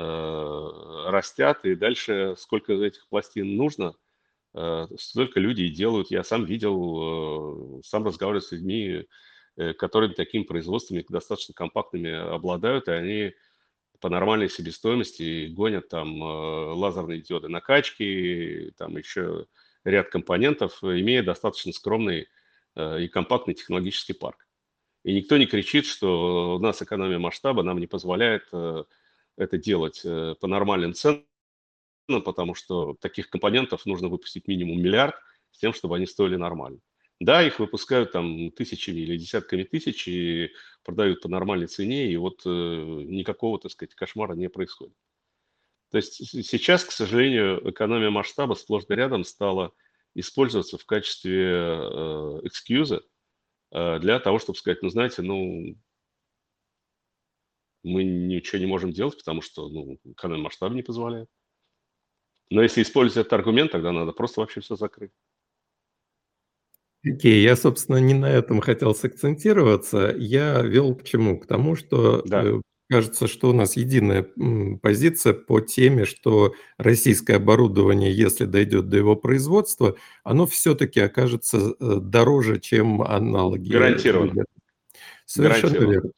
растят, и дальше сколько этих пластин нужно, э, столько люди и делают. Я сам видел, сам разговаривал с людьми, которые такими производствами достаточно компактными обладают, и они по нормальной себестоимости гонят там лазерные диоды накачки, там еще ряд компонентов, имея достаточно скромный э, и компактный технологический парк. И никто не кричит, что у нас экономия масштаба нам не позволяет э, это делать э, по нормальным ценам, потому что таких компонентов нужно выпустить минимум миллиард с тем, чтобы они стоили нормально. Да, их выпускают там тысячами или десятками тысяч и продают по нормальной цене, и вот никакого, так сказать, кошмара не происходит. То есть сейчас, к сожалению, экономия масштаба сплошь и рядом стала использоваться в качестве э, экскьюза э, для того, чтобы сказать, ну, знаете, ну, мы ничего не можем делать, потому что ну, экономия масштаба не позволяет. Но если использовать этот аргумент, тогда надо просто вообще все закрыть. Окей, я, собственно, не на этом хотел сакцентироваться. Я вел к чему? К тому, что Да. Кажется, что у нас единая позиция по теме, что российское оборудование, если дойдет до его производства, оно все-таки окажется э, дороже, чем аналоги. Гарантированно. Совершенно Гарантированно. верно.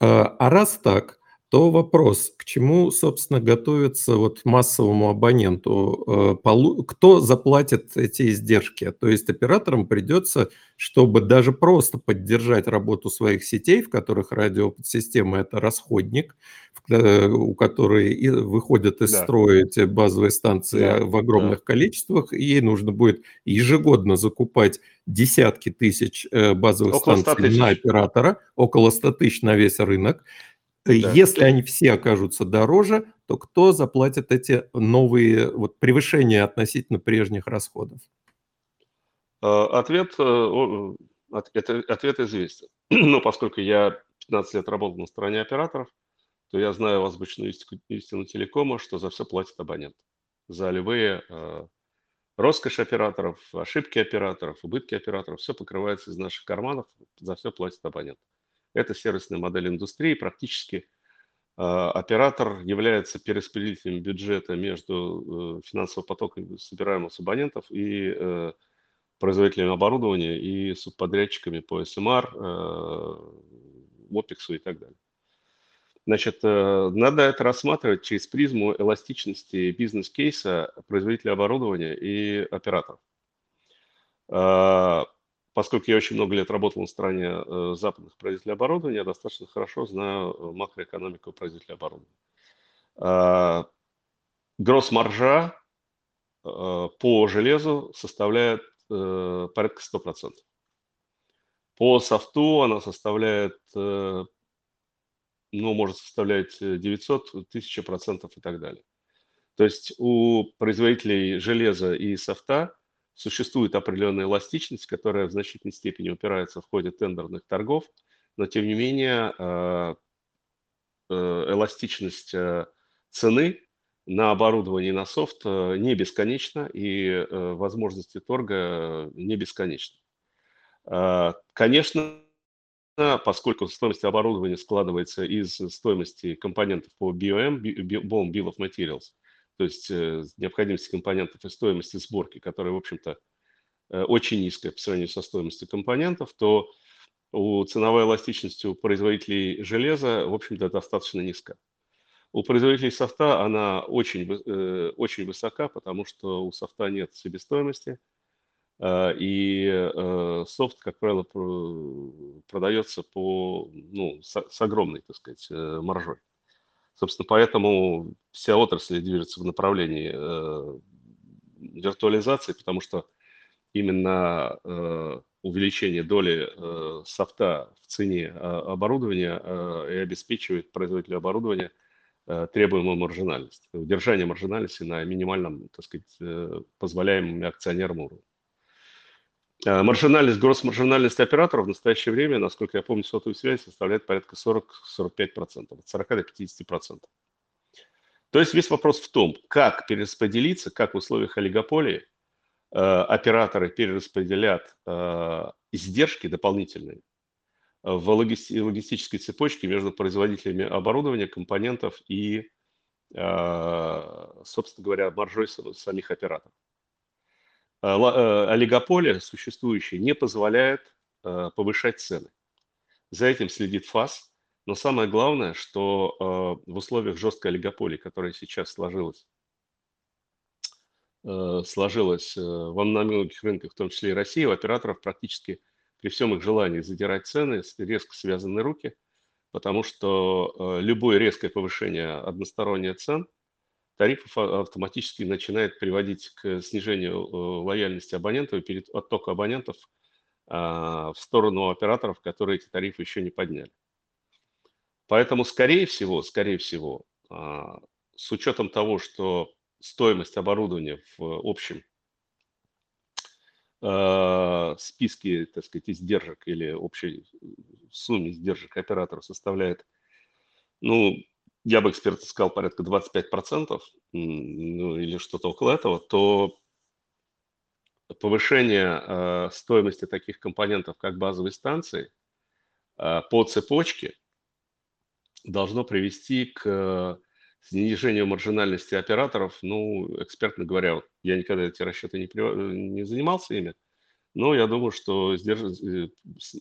А, а раз так, то вопрос, к чему, собственно, готовится вот массовому абоненту? Э, кто заплатит эти издержки? То есть операторам придется, чтобы даже просто поддержать работу своих сетей, в которых радиосистема – это расходник, э, у которой выходят из Да. строя эти базовые станции Да, в огромных количествах, и ей нужно будет ежегодно закупать десятки тысяч э, базовых Около 100 станций на тысяч. оператора, около 100 тысяч на весь рынок. Да. Если они все окажутся дороже, то кто заплатит эти новые вот, превышения относительно прежних расходов? Э, Ответ, э, ответ известен. Но поскольку я 15 лет работал на стороне операторов, то я знаю азбучную истину, истину телекома, что за все платит абонент. За любые э, роскошь операторов, ошибки операторов, убытки операторов, все покрывается из наших карманов, за все платит абонент. Это сервисная модель индустрии. Практически э, оператор является перераспределителем бюджета между э, финансовым потоком, собираемым абонентов, и э, производителями оборудования и субподрядчиками по СМР, ОПЕКСу и так далее. Значит, надо это рассматривать через призму эластичности бизнес-кейса производителя оборудования и операторов. Поскольку я очень много лет работал на стороне э, западных производителей оборудования, я достаточно хорошо знаю э, макроэкономику производителя оборудования. Э, Гросс-маржа э, по железу составляет порядка 100%. По софту она составляет, ну, может составлять 900, 1000 процентов и так далее. То есть у производителей железа и софта существует определенная эластичность, которая в значительной степени упирается в ходе тендерных торгов, но тем не менее э, э, эластичность э, цены на оборудование и на софт не бесконечна, и возможности торга не бесконечны. Конечно, поскольку стоимость оборудования складывается из стоимости компонентов по BOM Bill of Materials, то есть э, необходимости компонентов и стоимости сборки, которая, в общем-то, э, очень низкая по сравнению со стоимостью компонентов, то у ценовой эластичности у производителей железа, в общем-то, достаточно низка. У производителей софта она очень, э, очень высока, потому что у софта нет себестоимости, и софт, как правило, про- продается по, ну, с, огромной, так сказать, маржой. Собственно, поэтому вся отрасль движется в направлении э, виртуализации, потому что именно э, увеличение доли э, софта в цене э, оборудования э, и обеспечивает производителю оборудования э, требуемую маржинальность, удержание маржинальности на минимальном, так сказать, э, позволяемом акционерам уровне. Э, Маржинальность, гросс-маржинальность операторов в настоящее время, насколько я помню, сотовой связи составляет порядка 40-45%, от 40 до 50%. То есть весь вопрос в том, как перераспределиться, как в условиях олигополии э, операторы перераспределят э, издержки дополнительные в логисти- логистической цепочке между производителями оборудования, компонентов и, э, собственно говоря, маржой са- самих операторов. Э, э, Олигополия существующая не позволяет э, повышать цены. За этим следит ФАС, но самое главное, что в условиях жесткой олигополии, которая сейчас сложилась, сложилась во многих рынках, в том числе и России, у операторов практически при всем их желании задирать цены резко связаны руки, потому что любое резкое повышение односторонних цен тарифов а- автоматически начинает приводить к снижению э, лояльности абонентов и перед- оттоку абонентов а, в сторону операторов, которые эти тарифы еще не подняли. Поэтому, скорее всего, скорее всего, а, с учетом того, что стоимость оборудования в общем э, списке, так сказать, издержек или общей сумме издержек оператора составляет, ну, я бы эксперт сказал порядка 25%, ну или что-то около этого, то повышение э, стоимости таких компонентов, как базовые станции, э, по цепочке должно привести к снижению маржинальности операторов. Ну, экспертно говоря, вот я никогда эти расчеты не, не занимался ими, но я думаю, что сдерж... Э,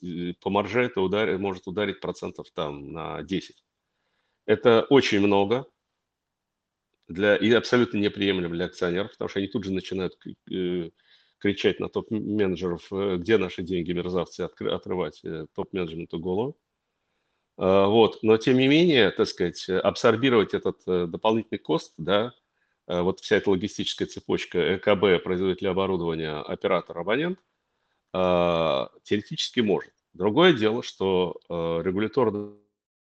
э, по марже это удар... может ударить процентов там на 10. Это очень много для... и абсолютно неприемлемо для акционеров, потому что они тут же начинают э, кричать на топ-менеджеров, где наши деньги, мерзавцы, отрывать топ-менеджменту голову. А, вот. Но тем не менее, так сказать, абсорбировать этот дополнительный кост, да, вот вся эта логистическая цепочка ЭКБ, производителя оборудования, оператор, абонент, а, теоретически может. Другое дело, что а, регуляторные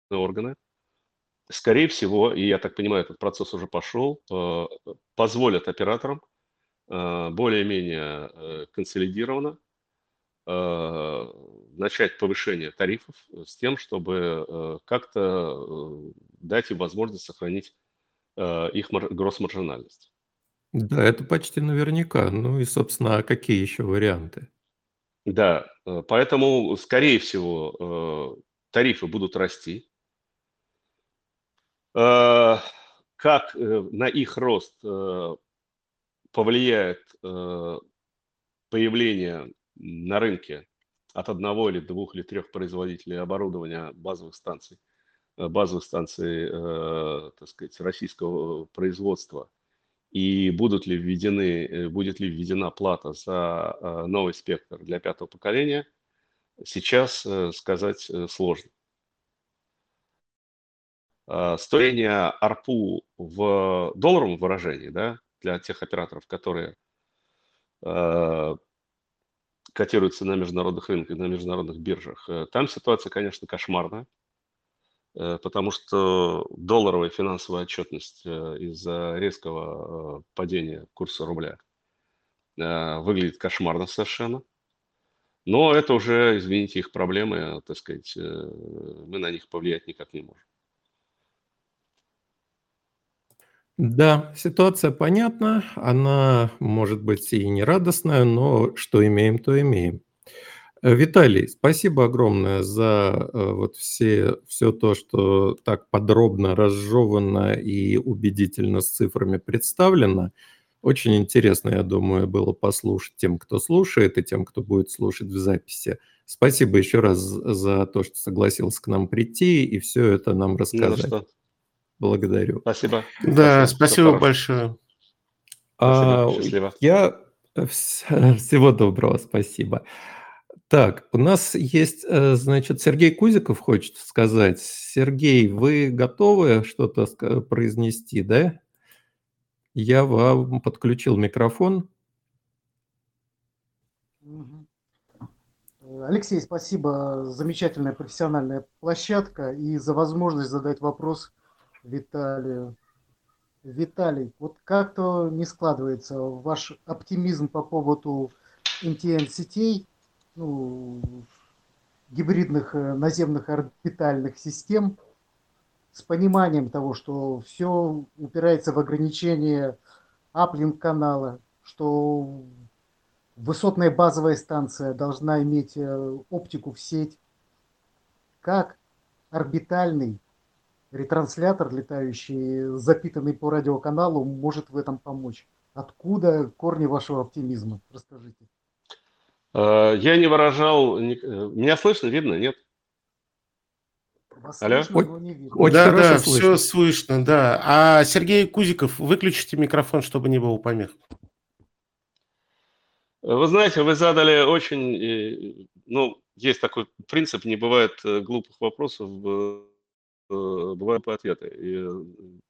органы, скорее всего, и я так понимаю, этот процесс уже пошел, а, позволят операторам более-менее э, консолидированно начать повышение тарифов с тем, чтобы э, как-то э, дать им возможность сохранить их гросс-маржинальность. Да, это почти наверняка. Ну и, собственно, а какие еще варианты? Да, э, поэтому, скорее всего, э, тарифы будут расти. Э, как на их рост повлияет появление на рынке от одного или двух или трех производителей оборудования базовых станций, базовых станций, так сказать, российского производства – и будут ли введены, э, будет ли введена плата за э, новый спектр для пятого поколения, сейчас э, сказать сложно. А, стоение ARPU в долларовом выражении, да, для тех операторов, которые котируются на международных рынках, на международных биржах, там ситуация, конечно, кошмарная. Э, потому что долларовая финансовая отчетность э, из-за резкого э, падения курса рубля выглядит кошмарно совершенно. Но это уже, извините, их проблемы, так сказать, мы на них повлиять никак не можем. Да, ситуация понятна, она может быть и не радостная, но что имеем, то имеем. Э, Виталий, спасибо огромное за э, вот все, все то, что так подробно, разжеванно и убедительно с цифрами представлено. Очень интересно, я думаю, было послушать тем, кто слушает, и тем, кто будет слушать в записи. Спасибо еще раз за то, что согласился к нам прийти и все это нам рассказать. что. Благодарю. Спасибо. Да, спасибо, спасибо большое. А, Счастливо. Я всего доброго, спасибо. Так, у нас есть, э, значит, Сергей Кузиков хочет сказать. Сергей, вы готовы что-то произнести, да? Я вам подключил микрофон. Алексей, спасибо. Замечательная профессиональная площадка и за возможность задать вопрос Виталию. Виталий, вот как-то не складывается ваш оптимизм по поводу NTN-сетей – ну, гибридных э, наземных орбитальных систем с пониманием того, что все упирается в ограничение аплинг канала, что высотная базовая станция должна иметь э, оптику в сеть. Как орбитальный ретранслятор, летающий, запитанный по радиоканалу, может в этом помочь? Откуда корни вашего оптимизма? Расскажите. Э, я не выражал... Э, меня слышно, видно, нет? Вас Алло? Слышно, не видно. Очень да, да, слышно. все слышно, да. А Сергей Кузиков, выключите микрофон, чтобы не было помех. Вы знаете, вы задали очень... Э, ну, есть такой принцип, не бывает глупых вопросов, бывают ответы. И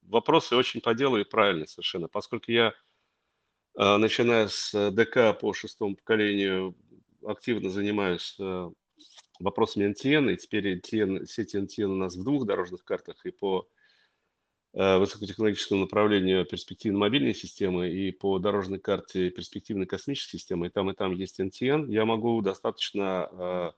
вопросы очень по делу и правильные совершенно. Поскольку я, начиная с ДК по шестому поколению, активно занимаюсь э, вопросами NTN, и теперь NTN, сеть NTN у нас в двух дорожных картах, и по э, высокотехнологическому направлению перспективной мобильной системы, и по дорожной карте перспективной космической системы, и там, и там есть NTN, я могу достаточно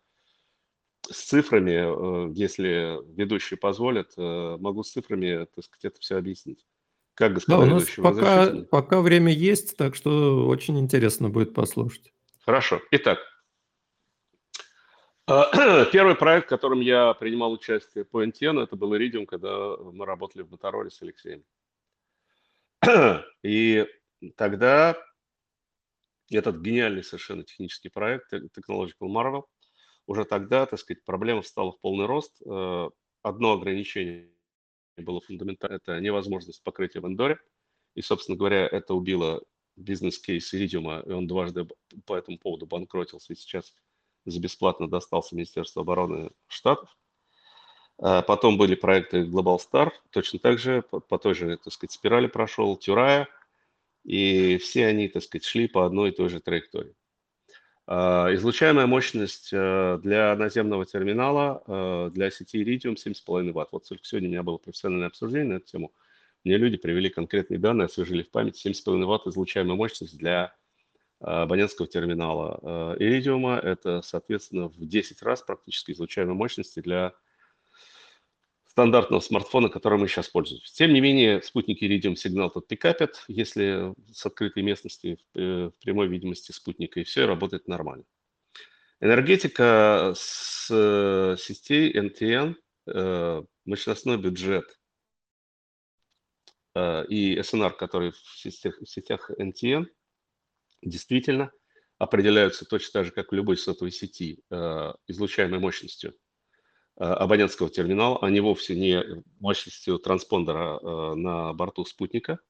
с цифрами, если ведущий позволит, могу с цифрами, так сказать, это все объяснить. Как, господа да, у нас пока, пока время есть, так что очень интересно будет послушать. Хорошо. Итак, первый проект, в котором я принимал участие по NTN, это был Iridium, когда мы работали в Мотороле с Алексеем. И тогда этот гениальный совершенно технический проект Technological Marvel, уже тогда, так сказать, проблема встала в полный рост. Э, одно ограничение было фундаментально, это невозможность покрытия в Эндоре. И, собственно говоря, это убило бизнес-кейс Iridium, и он дважды по этому поводу банкротился, и сейчас за бесплатно достался Министерству обороны Штатов. А потом были проекты Global Star, точно так же, по, по той же, так сказать, спирали прошел, Тюрая, и все они, так сказать, шли по одной и той же траектории. А, излучаемая мощность э, для наземного терминала, э, для сети Iridium 7,5 Вт. Вот только сегодня у меня было профессиональное обсуждение на эту тему. Мне люди привели конкретные данные, освежили в память 7,5 Вт излучаемая мощность для э, абонентского терминала Iridium. Это, соответственно, в 10 раз практически излучаемой мощности для стандартного смартфона, который мы сейчас пользуемся. Тем не менее, спутники Iridium сигнал тут пикапят, если с открытой местности э, в прямой видимости спутника, и все работает нормально. Энергетика с э, сетей NTN, э, мощностной бюджет и SNR, которые в сетях, в сетях NTN, действительно определяются точно так же, как в любой сотовой сети, излучаемой мощностью – абонентского терминала, а не вовсе не мощностью транспондера э, на борту спутника.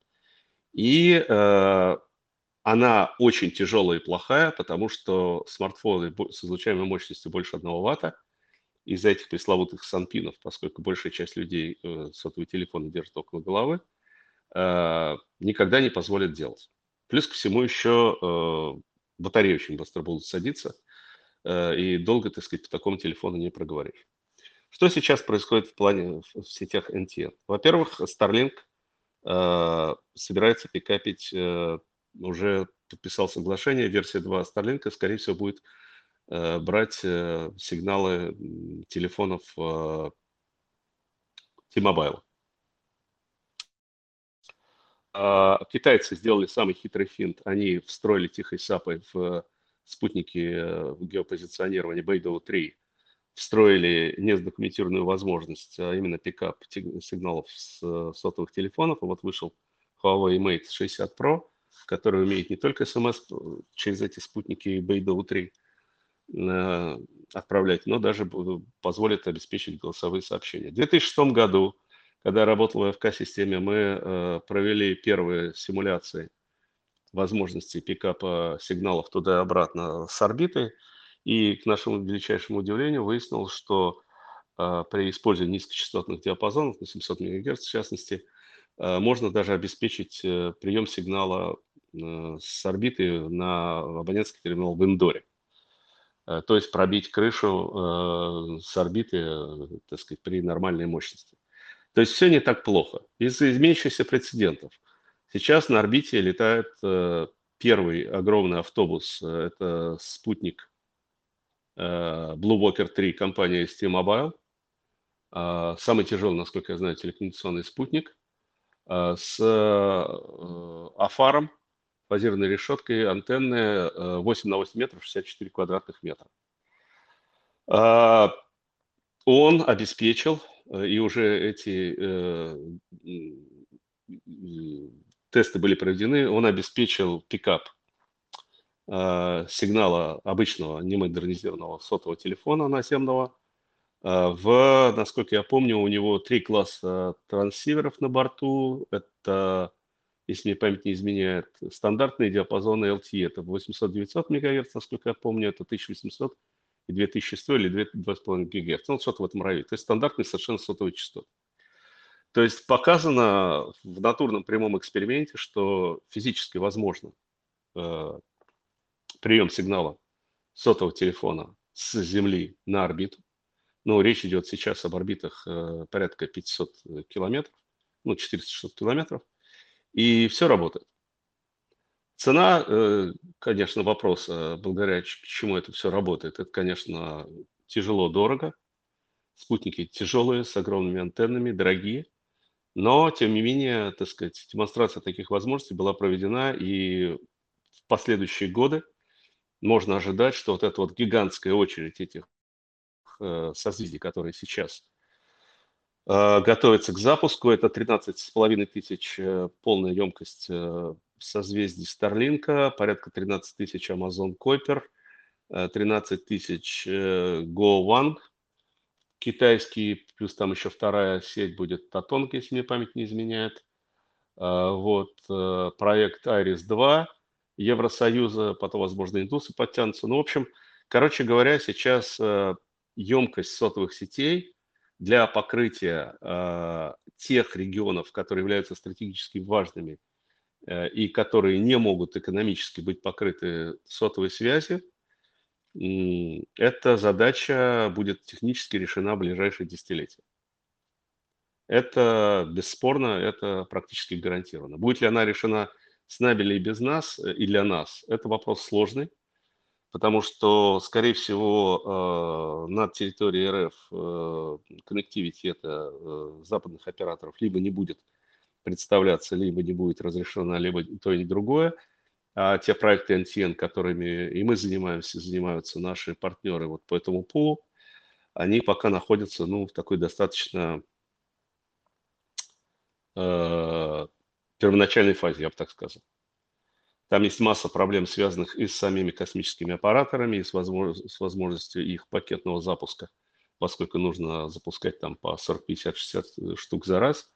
И э, она очень тяжелая и плохая, потому что смартфоны с излучаемой мощностью больше 1 ватта из-за этих пресловутых санпинов, поскольку большая часть людей сотовые телефоны держат около головы, никогда не позволят делать. Плюс ко всему еще батареи очень быстро будут садиться, и долго, так сказать, по такому телефону не проговоришь. Что сейчас происходит в плане в сетях NTN? Во-первых, Starlink э, собирается пикапить, э, уже подписал соглашение, версия 2 Starlink, скорее всего, будет э, брать э, сигналы телефонов э, T-Mobile. А китайцы сделали самый хитрый финт. Они встроили тихой сапой в спутники э, геопозиционирования Beidou 3 встроили незадокументированную возможность, а именно пикап сигналов с э, сотовых телефонов. И вот вышел Huawei Mate 60 Pro, который умеет не только смс э, через эти спутники Beidou 3 э, отправлять, но даже позволит обеспечить голосовые сообщения. В 2006 году, когда я работал в АФК-системе, мы провели первые симуляции возможности пикапа сигналов туда и обратно с орбиты – и к нашему величайшему удивлению выяснилось, что э, при использовании низкочастотных диапазонов, на 700 МГц в частности, э, можно даже обеспечить э, прием сигнала э, с орбиты на абонентский терминал в Индоре. Э, то есть пробить крышу э, с орбиты, так сказать, при нормальной мощности. То есть все не так плохо. Из-за изменяющихся прецедентов. Сейчас на орбите летает первый огромный автобус. Это спутник Blue Walker 3 компания ST Mobile. А, самый тяжелый, насколько я знаю, телекоммуникационный спутник а, с э, афаром, фазированной решеткой, антенны 8 э, на 8 метров, 64 квадратных метра. Он обеспечил, и уже эти тесты были проведены, он обеспечил пикап Э, сигнала обычного немодернизированного сотового телефона наземного. Э, в, насколько я помню, у него три класса трансиверов на борту. Это, если мне память не изменяет, стандартные диапазоны LTE. Это 800-900 МГц, насколько я помню, это 1800 и 2100 или 2,5 ГГц. Ну, что-то в этом районе. То есть стандартные совершенно сотовые частоты. То есть показано в натурном прямом эксперименте, что физически возможно э, прием сигнала сотового телефона с Земли на орбиту. Но речь идет сейчас об орбитах э, порядка 500 километров, ну, 400 километров, и все работает. Цена, э, конечно, вопрос, благодаря чему это все работает, это, конечно, тяжело, дорого. Спутники тяжелые, с огромными антеннами, дорогие. Но, тем не менее, так сказать, демонстрация таких возможностей была проведена, и в последующие годы можно ожидать, что вот эта вот гигантская очередь этих э, созвездий, которые сейчас э, готовятся к запуску, это 13,5 тысяч э, полная емкость э, созвездий Старлинка, порядка 13 тысяч Amazon Kuiper, 13 тысяч э, Go One, китайский, плюс там еще вторая сеть будет Татонг, если мне память не изменяет. А, вот э, проект Iris 2 Евросоюза, потом, возможно, индусы подтянутся. Ну, в общем, короче говоря, сейчас емкость э, сотовых сетей для покрытия э, тех регионов, которые являются стратегически важными и которые не могут экономически быть покрыты сотовой связью, эта задача будет технически решена в ближайшие десятилетия. Это бесспорно, это практически гарантированно. Будет ли она решена с нами или без нас, э, и для нас, это вопрос сложный, потому что, скорее всего, э, на территории РФ э, коннективити это западных операторов либо не будет представляться, либо не будет разрешено, либо то и другое. А те проекты NTN, которыми и мы занимаемся, занимаются наши партнеры вот по этому пулу, они пока находятся ну, в такой достаточно э, первоначальной фазе, я бы так сказал. Там есть масса проблем, связанных и с самими космическими аппараторами, и с, возможно, с возможностью их пакетного запуска, поскольку нужно запускать там по 40, 50, 60 штук за раз.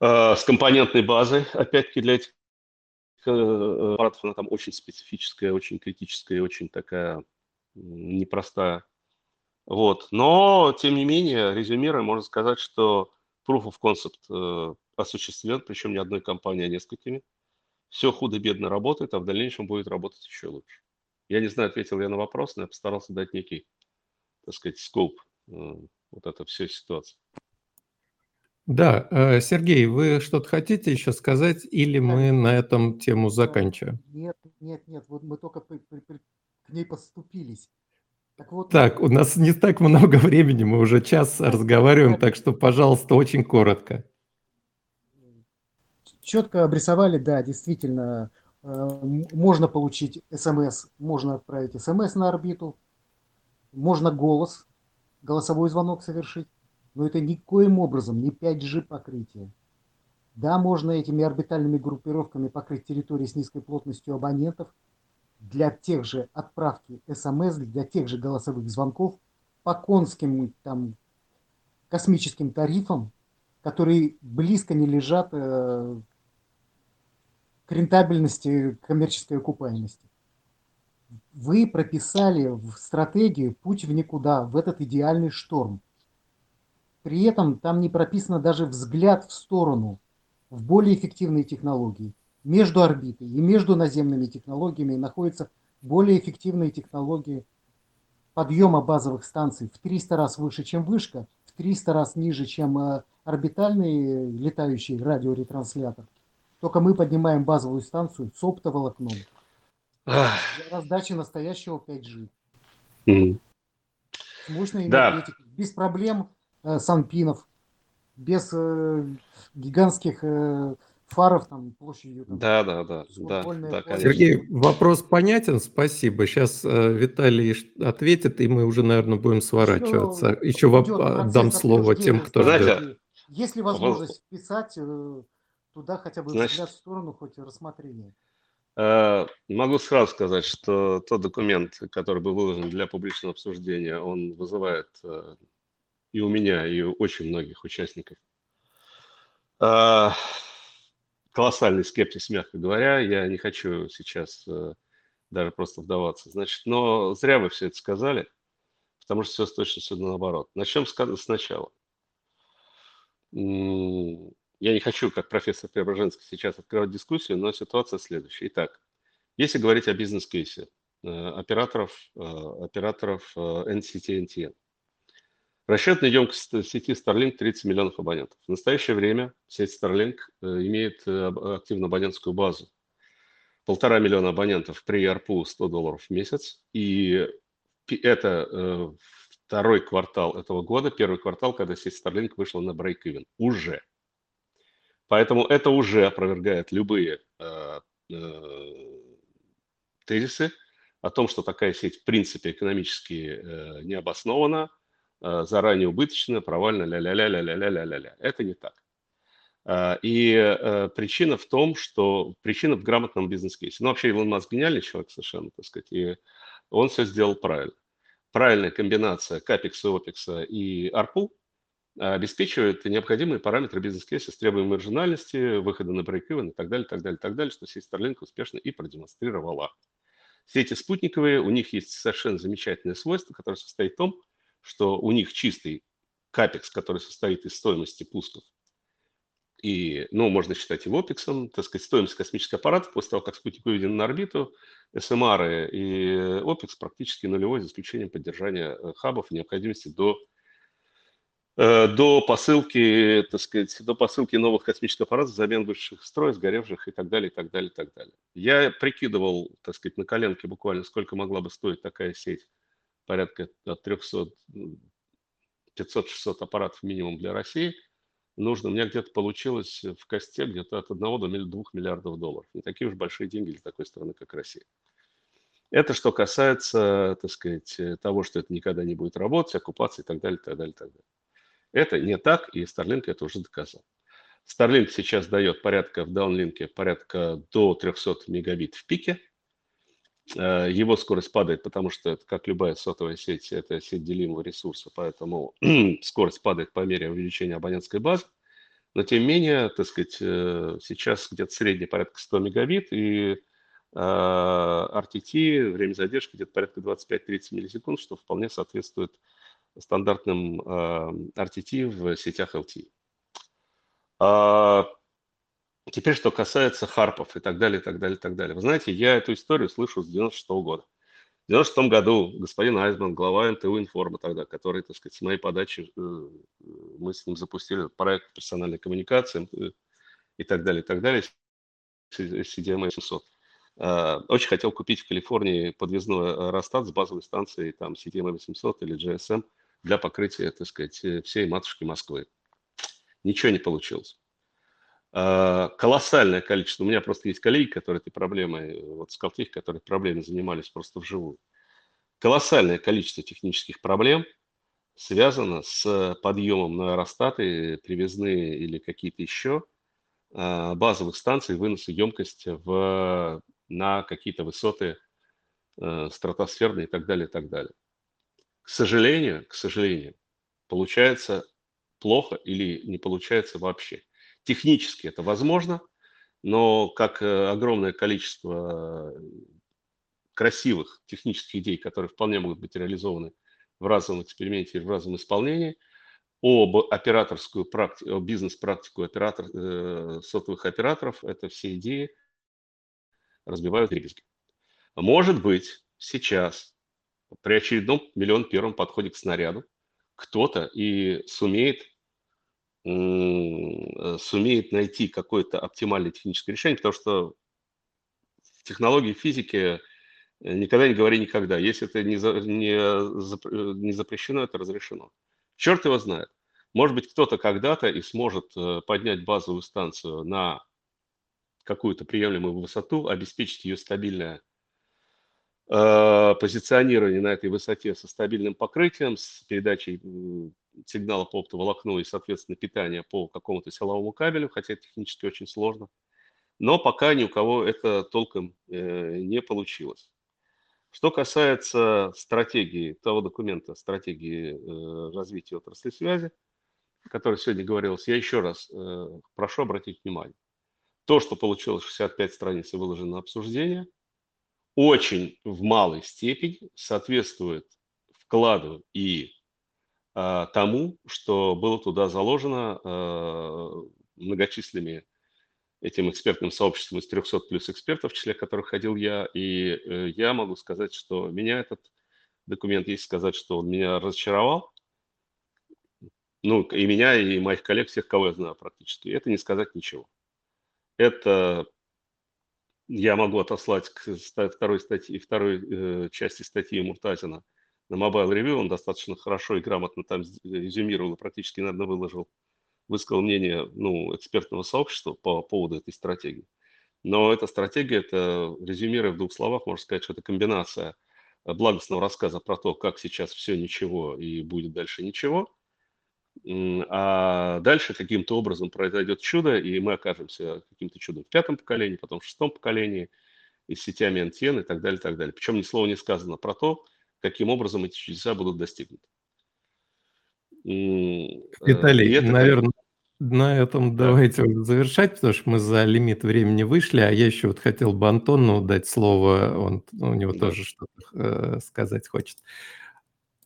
Э, с компонентной базой, опять-таки, для этих Э, аппаратов, она там очень специфическая, очень критическая, очень такая непростая. Вот. Но, тем не менее, резюмируя, можно сказать, что Proof of Concept э, осуществлен, причем не одной компанией, а несколькими. Все худо-бедно работает, а в дальнейшем будет работать еще лучше. Я не знаю, ответил я на вопрос, но я постарался дать некий, так сказать, скоп э, вот это все ситуации. Да, э, Сергей, вы что-то хотите еще сказать, или мы на этом тему заканчиваем? Нет, нет, нет, вот мы только при, при, при, к ней поступились. Так, вот, так, у нас не так много времени, мы уже час разговариваем, так что, пожалуйста, очень коротко. Четко обрисовали, да, действительно, э, можно получить смс, можно отправить смс на орбиту, можно голос, голосовой звонок совершить но это никоим образом не 5G покрытие. Да, можно этими орбитальными группировками покрыть территории с низкой плотностью абонентов для тех же отправки СМС, для тех же голосовых звонков по конским там, космическим тарифам, которые близко не лежат э, к рентабельности коммерческой окупаемости. Вы прописали в стратегию путь в никуда, в этот идеальный шторм – при этом там не прописано даже взгляд в сторону, в более эффективные технологии. Между орбитой и между наземными технологиями находятся более эффективные технологии подъема базовых станций в 300 раз выше, чем вышка, в 300 раз ниже, чем э, орбитальный летающий радиоретранслятор. Только мы поднимаем базовую станцию с оптоволокном для раздачи настоящего 5G. Mm. С мощной энергетикой, да. без проблем Э, санпинов, без э, гигантских э, фаров там площадью. Там, да, да, да, да, да Сергей, вопрос понятен, спасибо. Сейчас э, Виталий ответит, и мы уже, наверное, будем сворачиваться. Еще, Еще воп- дам слово тем, кто ждет. Есть ли возможность вписать э, туда хотя бы Значит, взгляд в сторону, хоть рассмотрение? Э, могу сразу сказать, что тот документ, который был выложен для публичного обсуждения, он вызывает и у меня, и у очень многих участников. Колоссальный скептиз, мягко говоря. Я не хочу сейчас э, даже просто вдаваться. Значит, но зря вы все это сказали, потому что все точно все наоборот. Начнем сначала. Я не хочу, как профессор Преображенский, сейчас открывать дискуссию, но ситуация следующая. Итак, если говорить о бизнес-кейсе э, операторов, э, операторов NCT NTN – Расчетная емкость сети Starlink 30 миллионов абонентов. В настоящее время сеть Starlink э, имеет э, активную абонентскую базу. Полтора миллиона абонентов при ARPU 100 долларов в месяц. И это второй квартал этого года, первый квартал, когда сеть Starlink вышла на break-even. Уже. Поэтому это уже опровергает любые э, э, тезисы о том, что такая сеть в принципе экономически э, не обоснована, э, заранее убыточна, провальна, ля-ля-ля-ля-ля-ля-ля-ля. Это не так. Э, и э, причина в том, что причина в грамотном бизнес-кейсе. Ну, вообще, Илон Маск гениальный человек совершенно, так сказать, и он все сделал правильно. Правильная комбинация капекса, опекса и ARPU обеспечивает необходимые параметры бизнес-кейса с требованием маржинальности, выхода на брейк и так далее, так далее, так далее, что сеть Starlink успешно и продемонстрировала. Сети спутниковые, у них есть совершенно замечательное свойство, которое состоит в том, что у них чистый капекс, который состоит из стоимости пусков, и, ну, можно считать его опексом, так сказать, стоимость космического аппарата после того, как спутник выведен на орбиту, СМР и опекс практически нулевой, за исключением поддержания э, хабов и необходимости до Э, до посылки, так сказать, до посылки новых космических аппаратов, замен бывших строя, сгоревших и так далее, и так далее, и так далее. Я прикидывал, так сказать, на коленке буквально, сколько могла бы стоить такая сеть, порядка от 300, 500-600 аппаратов минимум для России. Нужно, у меня где-то получилось в косте где-то от 1 до 2 миллиардов долларов. Не такие уж большие деньги для такой страны, как Россия. Это что касается, так сказать, того, что это никогда не будет работать, оккупации и так далее, так далее, так далее. Это не так, и Starlink это уже доказал. Starlink сейчас дает порядка в даунлинке порядка до 300 мегабит в пике. Э, его скорость падает, потому что, это, как любая сотовая сеть, это сеть делимого ресурса, поэтому скорость падает по мере увеличения абонентской базы. Но тем не менее, так сказать, э, сейчас где-то средний порядка 100 мегабит, и RTT, э, время задержки где-то порядка 25-30 миллисекунд, что вполне соответствует стандартным RTT в сетях LTE. Теперь, что касается харпов и так далее, и так далее, и так далее. Вы знаете, я эту историю слышу с 96 -го года. В 96 году господин Айзман, глава НТУ Информа тогда, который, так сказать, с моей подачи, э, мы с ним запустили проект персональной коммуникации э, и так далее, и так далее, CDMA 700. А, очень хотел купить в Калифорнии подвесной Ростат с базовой станцией там CDMA 800 или GSM – для покрытия, так сказать, э, всей матушки Москвы. Ничего не получилось. А, колоссальное количество. У меня просто есть коллеги, которые этой проблемой, вот скалтих, которые проблемой занимались просто вживую. Колоссальное количество технических проблем связано с подъемом на аэростаты, привязные или какие-то еще а, базовых станций выноса емкости в, на какие-то высоты э, стратосферные и так далее, и так далее. К сожалению, к сожалению, получается плохо или не получается вообще. Технически это возможно, но как э, огромное количество э, красивых технических идей, которые вполне могут быть реализованы в разовом эксперименте и в разовом исполнении, об операторскую практику, бизнес-практику оператор, э, сотовых операторов, это все идеи разбивают дребезги. Может быть, сейчас при очередном миллион первом подходе к снаряду кто-то и сумеет, сумеет найти какое-то оптимальное техническое решение, потому что в технологии физики э, никогда не говори никогда. Если это не, за, не, не запрещено, это разрешено. Черт его знает. Может быть, кто-то когда-то и сможет э, поднять базовую станцию на какую-то приемлемую высоту, обеспечить ее стабильное Э, позиционирование на этой высоте со стабильным покрытием, с передачей сигнала по оптоволокну и, соответственно, питания по какому-то силовому кабелю, хотя технически очень сложно. Но пока ни у кого это толком э, не получилось. Что касается стратегии, того документа, стратегии э, развития отрасли связи, о которой сегодня говорилось, я еще раз прошу обратить внимание. То, что получилось 65 страниц и выложено на обсуждение – очень в малой степени соответствует вкладу и тому, что было туда заложено а, многочисленными этим экспертным сообществом из 300 плюс экспертов, в числе которых ходил я, и э, я могу сказать, что меня этот документ, если сказать, что он меня разочаровал, ну, и меня, и моих коллег, всех, кого я знаю практически, это не сказать ничего. Это я могу отослать к второй, статье, второй э, части статьи Муртазина на Mobile Review, он достаточно хорошо и грамотно там резюмировал и практически, наверное, выложил, высказал мнение ну, экспертного сообщества по поводу этой стратегии. Но эта стратегия, это, резюмируя в двух словах, можно сказать, что это комбинация благостного рассказа про то, как сейчас все ничего и будет дальше ничего, а дальше каким-то образом произойдет чудо, и мы окажемся каким-то чудом в пятом поколении, потом в шестом поколении, и с сетями NTN и так далее, и так далее. Причем ни слова не сказано про то, каким образом эти чудеса будут достигнуты. Э, Виталий, это, наверное, на этом да. давайте завершать, потому что мы за лимит времени вышли, а я еще вот хотел бы Антону дать слово, он, у него да. тоже что-то э, сказать хочет.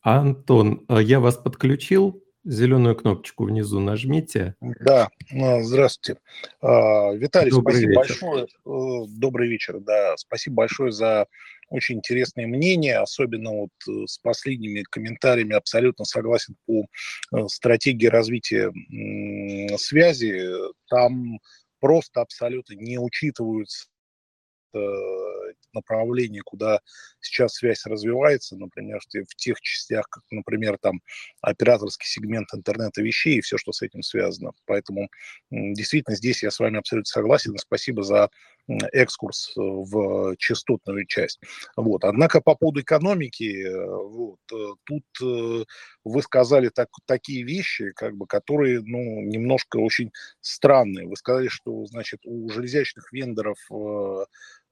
Антон, а я вас подключил, зеленую кнопочку внизу нажмите. Да, а, здравствуйте. А, Виталий, добрый спасибо вечер. большое. Э, добрый вечер, да. Спасибо большое за очень интересные мнения, особенно вот э, с последними комментариями абсолютно согласен по э, стратегии развития связи. Там просто абсолютно не учитываются направлении, куда сейчас связь развивается, например, в тех частях, как, например, там операторский сегмент интернета вещей и все, что с этим связано. Поэтому действительно здесь я с вами абсолютно согласен. Спасибо за экскурс в частотную часть. Вот. Однако по поводу экономики, э, вот, э, тут э, вы сказали так, такие вещи, как бы, которые ну, немножко очень странные. Вы сказали, что значит, у железячных вендоров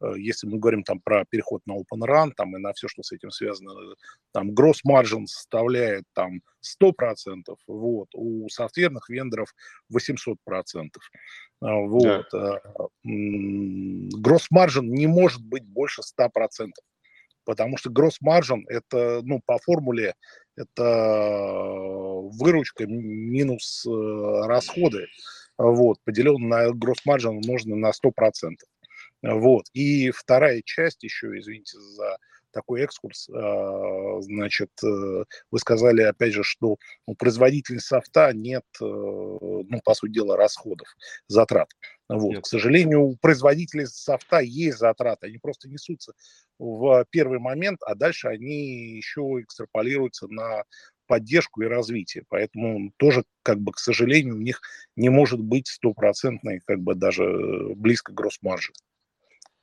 Э, если мы говорим там про переход на Open Run там, и на все, что с этим связано, там gross margin составляет там 100%, вот, у софтверных вендоров 800%. А, вот. Да. Margin не может быть больше 100%, потому что margin это, ну, по формуле, это выручка минус э, расходы, вот, поделен на margin можно на 100%. Вот. И вторая часть еще, извините за такой экскурс, а, значит, э, вы сказали, опять же, что у производителей софта нет, э, ну, по сути дела, расходов, затрат. Вот. Нет. К сожалению, у производителей софта есть затраты, они просто несутся в первый момент, а дальше они еще экстраполируются на поддержку и развитие. Поэтому тоже, как бы, к сожалению, у них не может быть стопроцентной, как бы, даже близко гросс-маржи.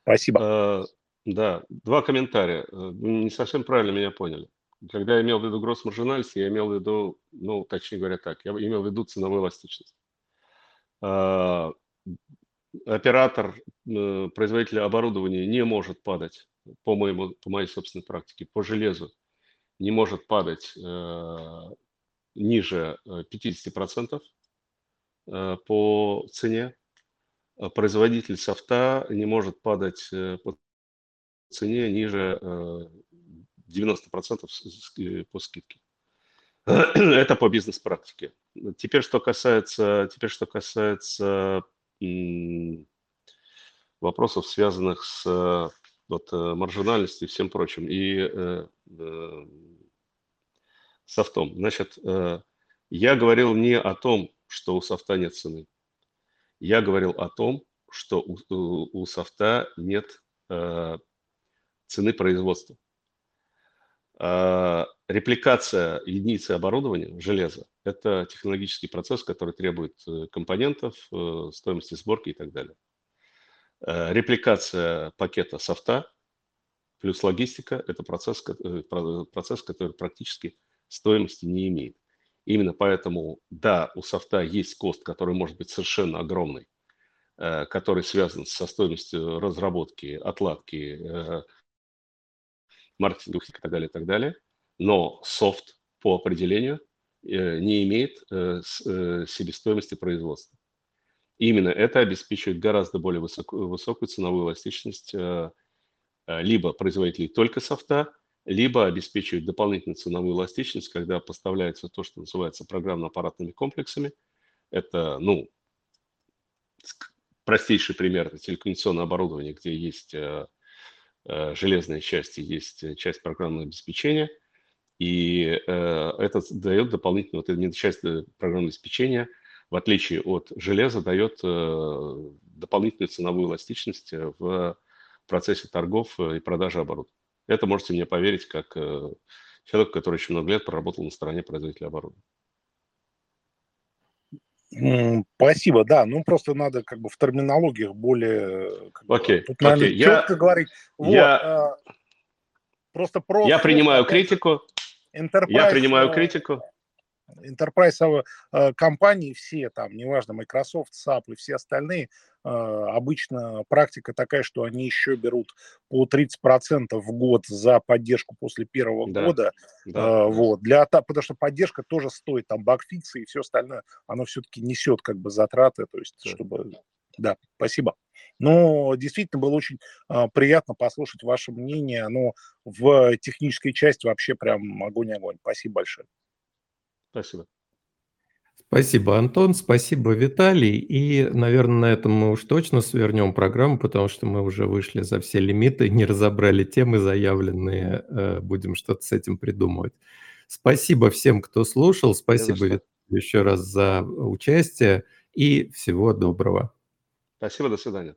Спасибо. Э, да, два комментария. Э, не совсем правильно меня поняли. Когда я имел в виду gross marginality, я имел в виду, ну, точнее говоря так, я имел в виду ценовую эластичность. Э, оператор, производитель оборудования не может падать, по, моему, по моей собственной практике, по железу, не может падать ниже 50% по цене, Э, производитель софта не может падать э, по цене ниже 90% э, по скидке. Это по бизнес-практике. Теперь, что касается, теперь, что касается вопросов, связанных с вот, маржинальностью и всем прочим, и э, э, софтом. Значит, э, я говорил не о том, что у софта нет цены я говорил о том, что у, у, у софта нет э, цены производства. Э, репликация единицы оборудования, железа, это технологический процесс, который требует э, компонентов, э, стоимости сборки и так далее. Э, репликация пакета софта плюс логистика – это процесс, э, процесс, который практически стоимости не имеет. Именно поэтому, да, у софта есть кост, который может быть совершенно огромный, который связан со стоимостью разработки, отладки, э, маркетинга и так далее, и так далее. Но софт по определению э, не имеет себестоимости производства. Именно это обеспечивает гораздо более высокую, высокую ценовую эластичность либо производителей только софта, либо обеспечивать дополнительную ценовую эластичность, когда поставляется то, что называется программно-аппаратными комплексами. Это, ну, простейший пример – это телекоммуникационное оборудование, где есть э, э, железные части, есть часть программного обеспечения, и э, это дает дополнительную, вот эта часть программного обеспечения, в отличие от железа, дает дополнительную ценовую эластичность в процессе торгов и продажи оборудования. Это можете мне поверить как э, человеку, который очень много лет проработал на стороне производителя оборудования. Спасибо, да. Ну, просто надо как бы в терминологиях более... Окей, тут, наверное, окей. четко я, говорить. Вот, я, а, просто про... Я принимаю критику. Enterprise, я принимаю критику. Enterprise э, компании все там, неважно, Microsoft, SAP и все остальные, э, обычно практика такая, что они еще берут по 30% в год за поддержку после первого да. года. Да. Э, вот, для, потому что поддержка тоже стоит, там, багфиксы и все остальное, оно все-таки несет как бы затраты, то есть, чтобы... Да, спасибо. Но действительно было очень э, приятно послушать ваше мнение. Оно в технической части вообще прям огонь-огонь. Спасибо большое. Спасибо. Спасибо, Антон, спасибо, Виталий. И, наверное, на этом мы уж точно свернем программу, потому что мы уже вышли за все лимиты, не разобрали темы заявленные, э, будем что-то с этим придумывать. Спасибо всем, кто слушал, спасибо, Виталий, еще раз за участие и всего доброго. Спасибо, до свидания.